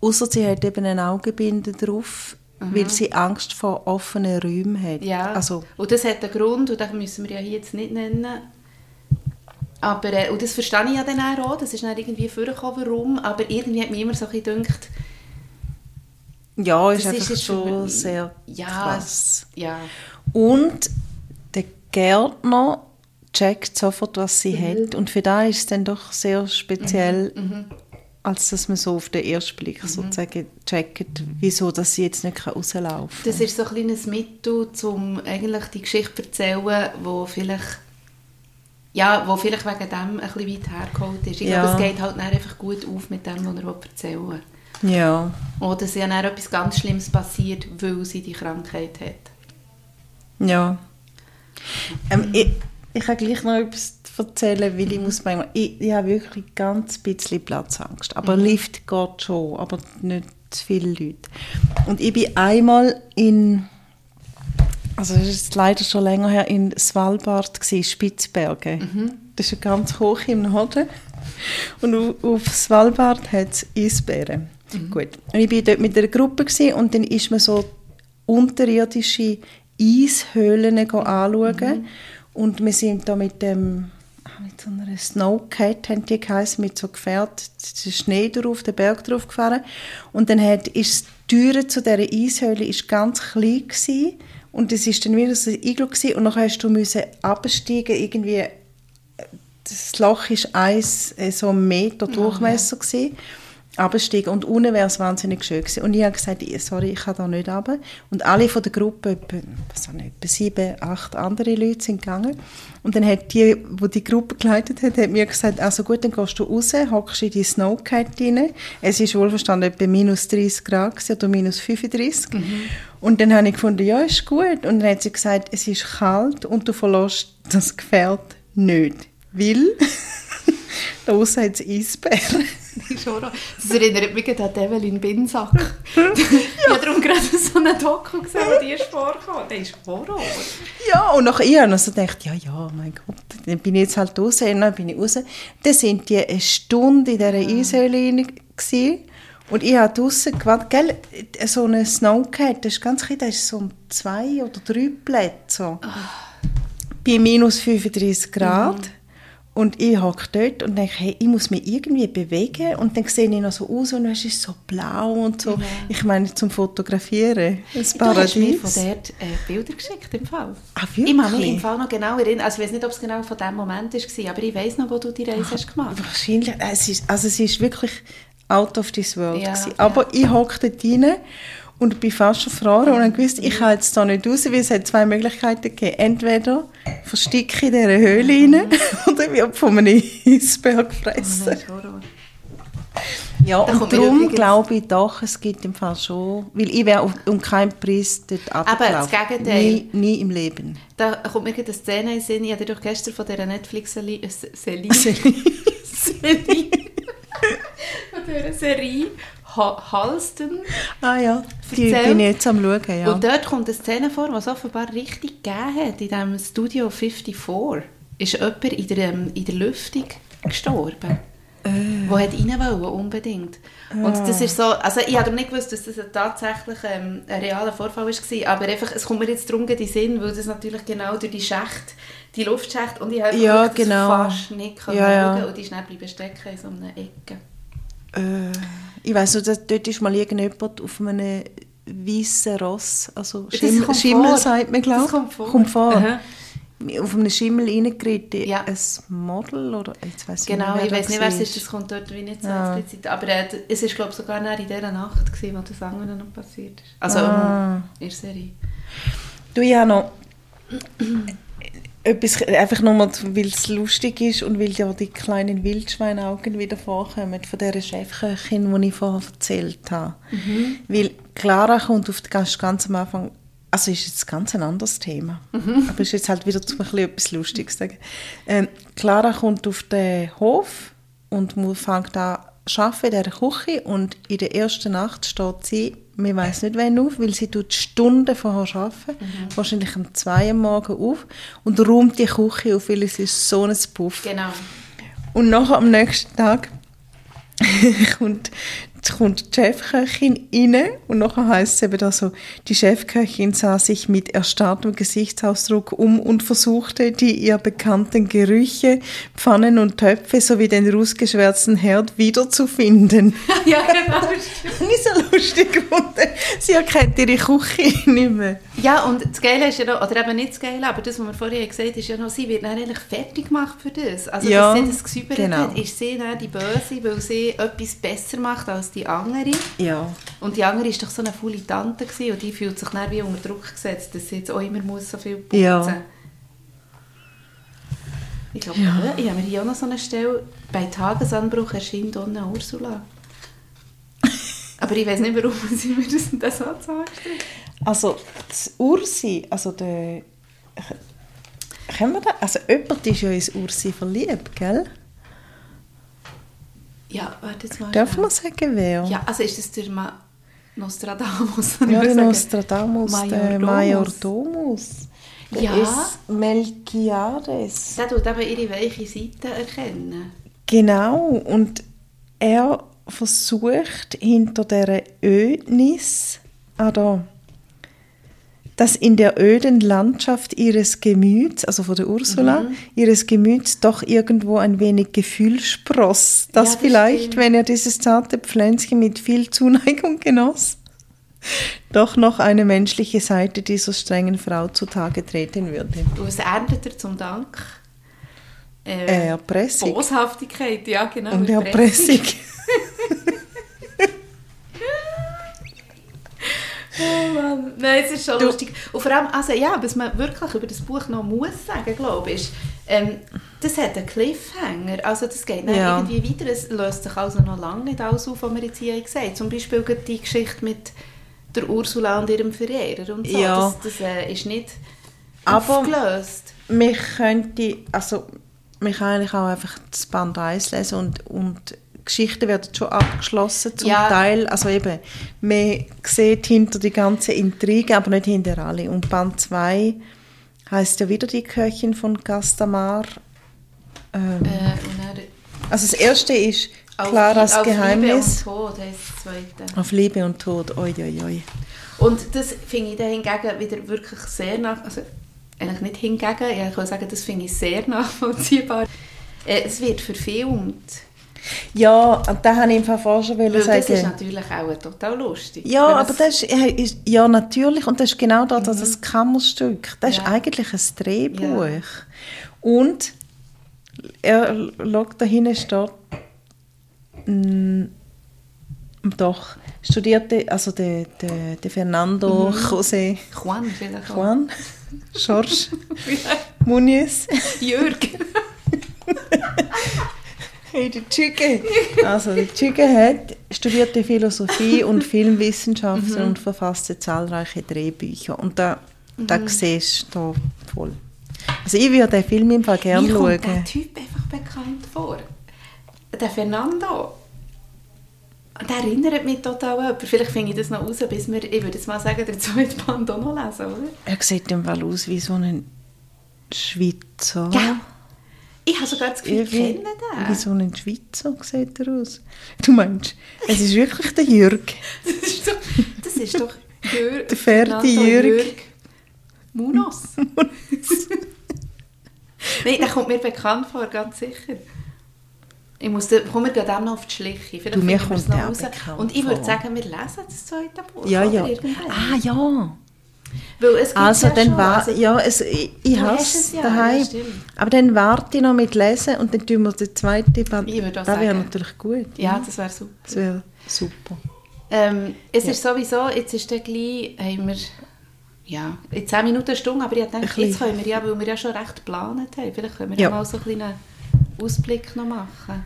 außer sie hat eben eine Augenbinde drauf, mhm. weil sie Angst vor offenen Räumen hat. Ja, also, und das hat einen Grund und den müssen wir ja hier jetzt nicht nennen. Aber, äh, und das verstehe ich ja dann auch, das ist dann irgendwie vorgekommen, warum, aber irgendwie hat mir immer so ein bisschen gedacht, ja, ist das einfach ist schon sehr ja, krass. Ja. Und der Gärtner checkt sofort, was sie mhm. hat. Und für da ist es dann doch sehr speziell, mhm. mhm. als dass man so auf den ersten Blick mhm. sozusagen checkt, wieso dass sie jetzt nicht rauslaufen kann. Das ist so ein kleines Mittel, um eigentlich die Geschichte zu erzählen, wo vielleicht ja, wo vielleicht wegen dem ein bisschen weit hergeholt ist. Ich ja. glaube, es geht halt einfach gut auf mit dem, was er erzählen will. Ja. Oder dass ja dann etwas ganz Schlimmes passiert, weil sie die Krankheit hat. Ja. Ähm, ich, ich kann gleich noch etwas erzählen, weil ich muss manchmal, ich, ich habe wirklich ganz bisschen Platzangst. Aber mhm. Lift geht schon, aber nicht zu viele Leute. Und ich bin einmal in, also das ist leider schon länger her, in Svalbard gewesen, Spitzbergen. Mhm. Das ist ganz hoch im Norden. Und auf Svalbard hat es Eisbären. Mhm. Gut. Und ich war dort mit einer Gruppe gewesen, und dann ist man so unterirdische Eishöhlen anschauen. Mhm. Und wir sind da mit dem ah, mit so einer Snowcat, haben die geheißen, mit so Gefährt, den Schnee drauf, den Berg drauf gefahren. Und dann hat, ist die Türe zu dieser Eishöhle ist ganz klein gewesen. Und das ist dann wieder so ein Iglo gewesen. und dann hast du müssen absteigen irgendwie das Loch ist eins äh, so einen Meter Durchmesser oh, ja. Absteigen und unten wäre es wahnsinnig schön gewesen. Und ich habe gesagt, sorry, ich kann da nicht runter. Und alle von der Gruppe, etwa, was nicht, etwa sieben, acht andere Leute sind gegangen. Und dann hat die, die die Gruppe geleitet hat, hat mir gesagt, also gut, dann gehst du raus, hockst in die Snowkite rein. Es ist wohlverstanden etwa minus 30 Grad gewesen, oder minus 35. Mhm. Und dann habe ich gefunden, ja, ist gut. Und dann hat sie gesagt, es ist kalt und du verlässt das Gefährt nicht. Weil da aussen hat es Eisbären. das erinnert mich an Evelyn Binsack. ja. Ich habe darum gerade so einen Doku gesehen, wo die ist vorgekommen. Der ist Horror. Ja, und nach ihr habe ich so gedacht, ja, ja, mein Gott, dann bin ich jetzt halt raus, dann bin ich raus. Dann sind die eine Stunde in dieser ja. Eishöhle und ich habe draussen gewartet, gell, so eine Snowcat, das ist ganz klein, das ist so um zwei oder drei Plätze. Oh. Bei minus 35 Grad. Mhm. Und ich hocke dort und denke, hey, ich muss mich irgendwie bewegen. Und dann sehe ich noch so aus und es ist so blau und so. Ja. Ich meine, zum Fotografieren. Das Paradies. Du hast mir von dort äh, Bilder geschickt, im Fall. Ah, wirklich? Ich kann mich im Fall noch genau erinnern. Also ich weiß nicht, ob es genau von diesem Moment war, aber ich weiß noch, wo du die Reise Ach, hast gemacht. Wahrscheinlich. Es ist, also es ist wirklich out of this world. Ja, aber ja. ich hocke dort rein und bin fast schon gefroren und habe gewusst, ich kann jetzt da nicht raus, weil es hat zwei Möglichkeiten gegeben. Entweder verstecke ich in dieser Höhle rein oder wird von einem Eisbär gefressen. Oh, ja, und darum glaube ich doch, es gibt im Fall schon, weil ich wäre um keinen Preis dort abgelaufen. Aber das Gegenteil. Nie, nie im Leben. Da kommt mir eine Szene in den Sinn, ich habe doch gestern von dieser Netflix-Serie Serie von dieser Serie Halston. Ah ja, die erzählt. bin ich jetzt am schauen, ja. Und dort kommt eine Szene vor, was offenbar richtig gegeben hat. In diesem Studio 54 ist jemand in der, ähm, in der Lüftung gestorben. Äh. Wo hat rein wollen, unbedingt. Und das ist so, also ich habe nicht gewusst, dass das tatsächlich ähm, ein realer Vorfall war, aber einfach, es kommt mir jetzt darum in den Sinn, weil das natürlich genau durch die Schächte, die Luftschächte, und ich habe ja, genau. fast nicht ja, ja. und die schnell bleiben stecken in so einer Ecke. Äh, ich weiss nur, dort ist mal irgendjemand auf einem weißen Ross, also Schimmel, Schimmel vor. sagt man, glaube ich. kommt vor. Kommt vor. Aha. Auf einem Schimmel reingeritten, ja. ein Model oder jetzt weiss Genau, ich, ich weiß nicht, wer es ist, das kommt dort wie nicht so ja. explizit. Aber äh, es war glaube ich sogar in dieser Nacht, gewesen, wo das andere noch passiert ist. Also ah. in der Serie. Du, ich habe noch etwas, einfach nochmal, weil es lustig ist und weil ja die kleinen Wildschweinaugen wieder vorkommen von dieser Chefköchin, die ich vorher erzählt habe. Mhm. Weil Clara kommt auf den Gast ganz am Anfang, also ist jetzt ganz ein anderes Thema, mhm. aber ist jetzt halt wieder zum etwas Lustiges sagen. Ähm, Clara kommt auf den Hof und fängt an arbeiten in dieser Küche und in der ersten Nacht steht sie man weiß nicht wann auf, weil sie tut Stunden vorher arbeiten, mhm. wahrscheinlich um zwei Uhr morgen auf und räumt die Küche auf, weil es ist so ein Puff. Genau. Und nachher am nächsten Tag kommt kommt die Chefköchin rein und nachher heißt es eben da so, die Chefköchin sah sich mit erstarrtem Gesichtsausdruck um und versuchte, die ihr bekannten Gerüche, Pfannen und Töpfe sowie den rußgeschwärzten Herd wiederzufinden. ja, genau. nicht so lustig gefunden. Sie erkennt ihre Küche nicht mehr. Ja, und das Geile ist ja noch, oder eben nicht das Geile, aber das, was wir vorhin gesagt haben, ist ja noch, sie wird dann eigentlich fertig gemacht für das. Also, ja, dass sie das gesäubert genau. hat, ist sie dann die Böse, weil sie etwas besser macht als die andere. Ja. Und die andere war doch so eine faule Tante gewesen, und die fühlt sich dann wie unter Druck gesetzt, dass sie jetzt auch immer muss so viel putzen muss. Ja. Ich glaube, ja. ich habe mir hier auch noch so eine Stelle, bei Tagesanbruch erscheint ohne Ursula. Aber ich weiß nicht, warum sie mir das, das so sagt. Also, das Ursi, also der... Können wir da, also jemand ist ja ins Ursi verliebt, gell? Ja, warte jetzt mal. Darf man sagen, wer? Ja, also ist das der Ma Nostradamus? Ja, der Nostradamus, der Major Domus. Ja. Ist Melchiades. Der tut eben ihre weiche Seite erkennen. Genau, und er versucht hinter dieser Ödnis, ah dass in der öden Landschaft ihres Gemüts, also von der Ursula, mhm. ihres Gemüts doch irgendwo ein wenig Gefühl spross, dass ja, das vielleicht, stimmt. wenn er dieses zarte Pflänzchen mit viel Zuneigung genoss, doch noch eine menschliche Seite dieser strengen Frau zutage treten würde. Was erntet er zum Dank? Äh, Erpressung. Boshaftigkeit, ja genau. Und Erpressung. oh Mann. Nein, es ist schon du. lustig. Und vor allem, also ja, was man wirklich über das Buch noch muss sagen, glaube ich, ist, ähm, das hat einen Cliffhanger. Also das geht nicht ja. irgendwie weiter. Es löst sich also noch lange nicht alles auf, was wir jetzt hier gesagt haben. Zum Beispiel die Geschichte mit der Ursula und ihrem Verehrer und so. Ja. Das, das äh, ist nicht Aber aufgelöst. Mich könnte, also man kann eigentlich auch einfach das Band 1 lesen und, und Geschichten werden schon abgeschlossen zum ja. Teil. Also eben, man sieht hinter die ganze Intrige, aber nicht hinter alle. Und Band 2 heißt ja wieder die Köchin von Castamar. Ähm, äh, also das erste ist Claras auf, Geheimnis. Auf Liebe und Tod heißt das zweite. Auf Liebe und Tod, oi, oi, oi. Und das finde ich dann hingegen wieder wirklich sehr nach... Also, eigentlich nicht hingegen, ich kann sagen, das finde ich sehr nachvollziehbar. Äh, es wird verfilmt. Ja, und da habe ich im vorher schon sagen. Das ist natürlich auch total lustig. Ja, aber das ist, ja natürlich, und das ist genau das, mhm. das Kammerstück. Das ja. ist eigentlich ein Drehbuch. Ja. Und er schaut da hinten steht, mh, doch, studierte, also der, der, der Fernando mhm. José Juan, vielleicht Juan, George Muniz. Jörg. Hey, die Chique. Also, die Chique hat studierte Philosophie und Filmwissenschaften mhm. und verfasste zahlreiche Drehbücher. Und da, mhm. da siehst du voll. Also, ich würde den Film im Fall gerne schauen. Mir kommt der Typ einfach bekannt vor. Der Fernando. Der erinnert mich total an Vielleicht finde ich das noch raus, bis wir, ich würde jetzt mal sagen, der zweite Band auch noch lesen, oder? Er sieht im Fall aus wie so ein Schweizer. Ja. Ich habe sogar das Gefühl, ich kenne den. Wie so ein Schweizer sieht er aus. Du meinst, es ist wirklich der Jürg. das ist doch, das ist doch Jürg. Der Ferdi Jürg. Jürg. Munos. Nein, der kommt mir bekannt vor, ganz sicher. Ich muss, komme mir gerade noch auf die Schliche. Vielleicht du, mir kommt noch raus. Und ich würde sagen, wir lesen das zweite Buch. Ja, ja. Ah, ja. Es also ja dann schon, war, also, ja, es, ich, ich hasse es ja, daheim. Ja, aber dann warte ich noch mit Lesen und dann tun wir die zweite Band. Das wäre natürlich gut. Ja, das wäre super. Das wäre super. Ähm, es ist sowieso, jetzt ist der gleich, haben wir ja, in 10 Minuten eine Stunde, aber ich denke, jetzt können wir ja, weil wir ja schon recht geplant haben, vielleicht können wir ja. mal so einen kleinen Ausblick noch machen.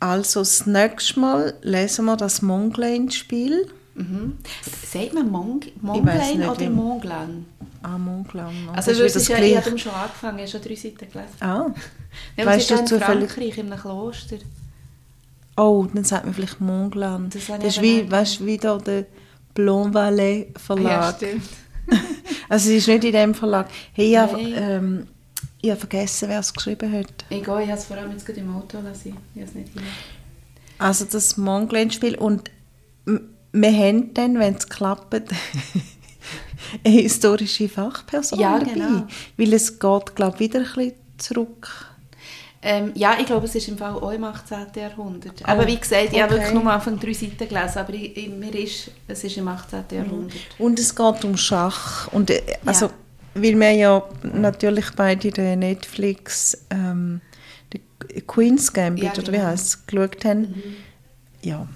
Also das nächste Mal lesen wir das Monglen-Spiel. Mhm. Sagt man Mong Monglen oder Monglan? Ah, Monglan. Also das ist, ja, ich habe schon angefangen, ich habe schon drei Seiten gelesen. Ah. Ja, weißt du, in Frankreich, in einem Kloster. Oh, dann sagt man vielleicht Monglan. Das, das ist wie, weißt, wie da der Blonvalet Verlag. Ja, stimmt. also es ist nicht in dem Verlag. Hey, ich habe, ähm, ich habe vergessen, wer es geschrieben hat. Ich gehe, ich habe es vor allem jetzt gerade im Auto lassen. Ich habe es nicht hier. Also das Monglen-Spiel und wir haben dann, wenn es klappt, eine historische Fachperson ja, dabei. Genau. Weil es geht, glaube ich, wieder ein bisschen zurück. Ähm, ja, ich glaube, es ist im Fall auch im 18. Jahrhundert. Oh, aber wie gesagt, ich habe wirklich nur am Anfang drei Seiten gelesen, aber ich, ich, mir ist, es ist im 18. Mhm. Jahrhundert. Und es geht um Schach. Und, äh, also, ja. Weil wir ja natürlich beide den Netflix ähm, Queen's Gambit, ja, genau. oder wie genau. heißt es, geschaut haben. Mhm. Ja,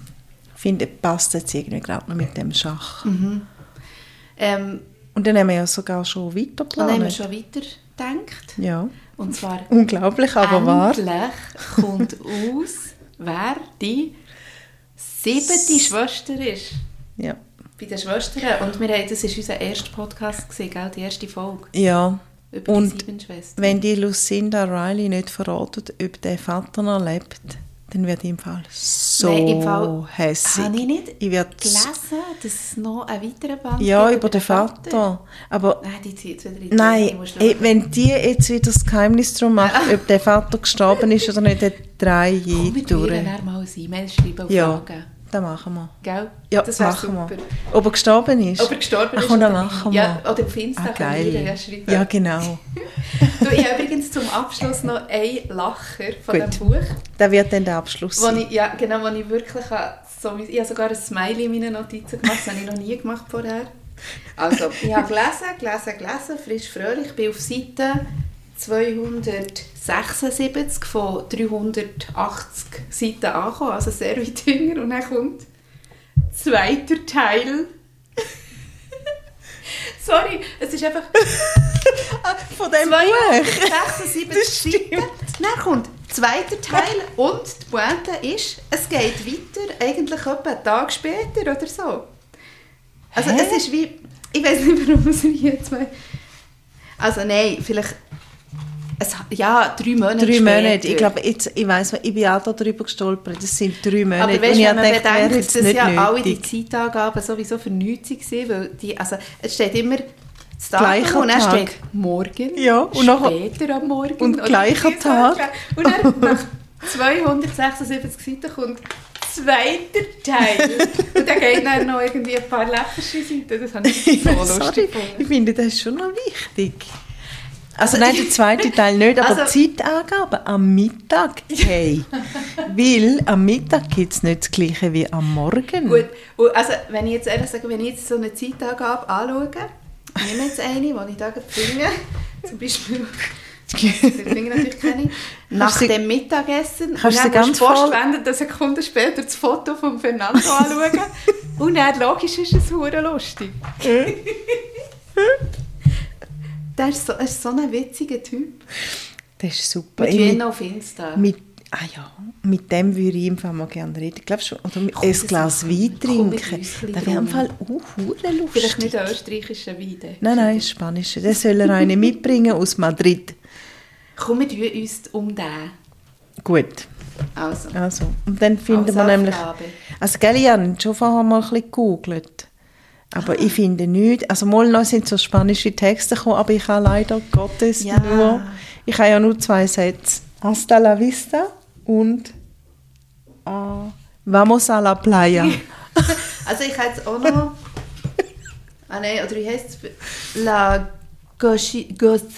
finde, passt jetzt irgendwie gerade noch mit dem Schach. Mhm. Ähm, und dann haben wir ja sogar schon weiter geplant. Dann haben wir schon weiter gedacht. Ja. Und zwar Unglaublich, aber wahr. Endlich kommt aus, wer die siebte Schwester ist. Ja. Bei den Schwestern. Und wir haben, das war unser erster Podcast, gewesen, gell? die erste Folge. Ja. Über und die sieben Schwestern. wenn die Lucinda Riley nicht verratet, ob der Vater noch lebt, dann werde ich im Fall so Nein, im Fall hässig. Habe ich nicht ich gelesen, dass es noch einen weiteren Band Ja, über, den Vater. Vater. Aber nein, die Zeit wieder Nein, ey, wenn die jetzt wieder das Geheimnis darum macht, ob der Vater gestorben ist oder nicht, dann drei je durch. Wir mal ein E-Mail schreiben und ja. fragen. Das machen wir. Gell? Ja, das machen super. wir. Ob er gestorben ist? Ob er gestorben Ach, ist. dann machen wir. Ja, oder Insta ah, geil. Wir ja. Ja, genau. du, ich habe übrigens zum Abschluss noch einen Lacher von Gut. dem Buch. Da wird dann der Abschluss wo ich, Ja, genau, wo ich wirklich so, ich habe sogar ein Smiley in meinen Notizen gemacht, das habe ich noch nie gemacht vorher. Also, ich habe gelesen, gelesen, gelesen, frisch, fröhlich, ich bin auf Seite 276 von 380 Seiten angekommen, also sehr weit hinter. Und dann kommt zweiter Teil. Sorry, es ist einfach... Von dem 276 Seiten. Dann kommt zweiter Teil und die Pointe ist, es geht weiter, eigentlich etwa einen Tag später oder so. Also Hä? es ist wie... Ich weiß nicht, warum es hier zwei... Also nein, vielleicht es, ja, drei Monate Drei Monate. Ich glaube, jetzt, ich weiss, ich bin auch darüber gestolpert. Das sind drei Monate. Aber weißt, wenn man gedacht, bedenkt, dass ja nötig. alle die Zeitangaben sowieso für nichts waren, weil die, also, es steht immer das Datum und dann steht morgen, ja, und später am Morgen. Und gleicher Tag. Und dann nach 276 Seiten kommt zweiter Teil. und dann geht dann noch irgendwie ein paar läppische Seiten. Das habe ich so lustig. Ich finde, das ist schon noch wichtig. Also nein, der zweite Teil nicht, aber also, Zeitangaben am Mittag, hey. Weil am Mittag gibt es nicht das Gleiche wie am Morgen. Gut, also wenn ich jetzt ehrlich sage, wenn ich jetzt so eine Zeitangabe anschaue, nehme jetzt eine, die ich da finde, zum Beispiel ich natürlich keine. Nach dem Mittagessen. Kannst dann ganz Post wenden, eine Sekunde später das Foto von Fernando anschauen. und dann, logisch, ist es lustig. Der ist so, ist so ein witziger Typ. Das ist super. Mit Wien auf Insta. Mit, ah ja, mit dem würde ich einfach mal gerne reden. Ich glaube schon. Oder Komm, ein Glas Wein trinken. Das wäre im Fall auch lustig. Vielleicht nicht der österreichische Wein. Nein, nein, spanische. Den soll er eine mitbringen aus Madrid. Komm, wir uns um den. Gut. Also. also. Und dann finden wir nämlich... Also, gell, ich habe schon vorher mal ein bisschen gegoogelt. Aber ich finde nicht, also mal noch sind so spanische Texte gekommen, aber ich habe leider Gottes ja. nur, ich habe ja nur zwei Sätze. Hasta la vista und uh, vamos a la playa. also ich habe jetzt auch noch, ah nein, oder wie heißt es? La Cocinera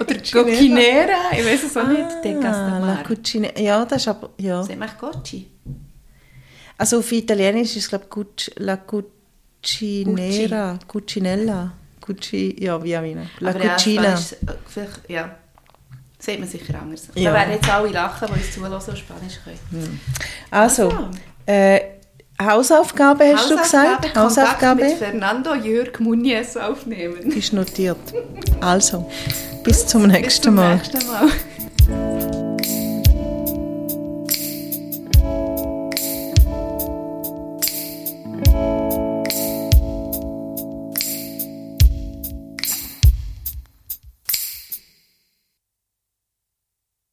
oder Cocinera, ich weiß es auch nicht. Ah, la Cucinera, ja, das ist aber, ja. Sie macht Gocci. Also auf Italienisch ist es, glaube ich, La Cucinera, Cucinella, Cuci, ja, wie auch immer. La Aber Cucina. Ja, vielleicht, ja, sieht man sicher anders. Ja. Da werden jetzt alle lachen, die uns zuhören und Spanisch können. Hm. Also, also. Äh, Hausaufgabe hast Hausaufgabe, du gesagt? Hausaufgabe mit Fernando Jörg Munies aufnehmen. Ist notiert. Also, bis zum nächsten Mal. Bis zum nächsten Mal.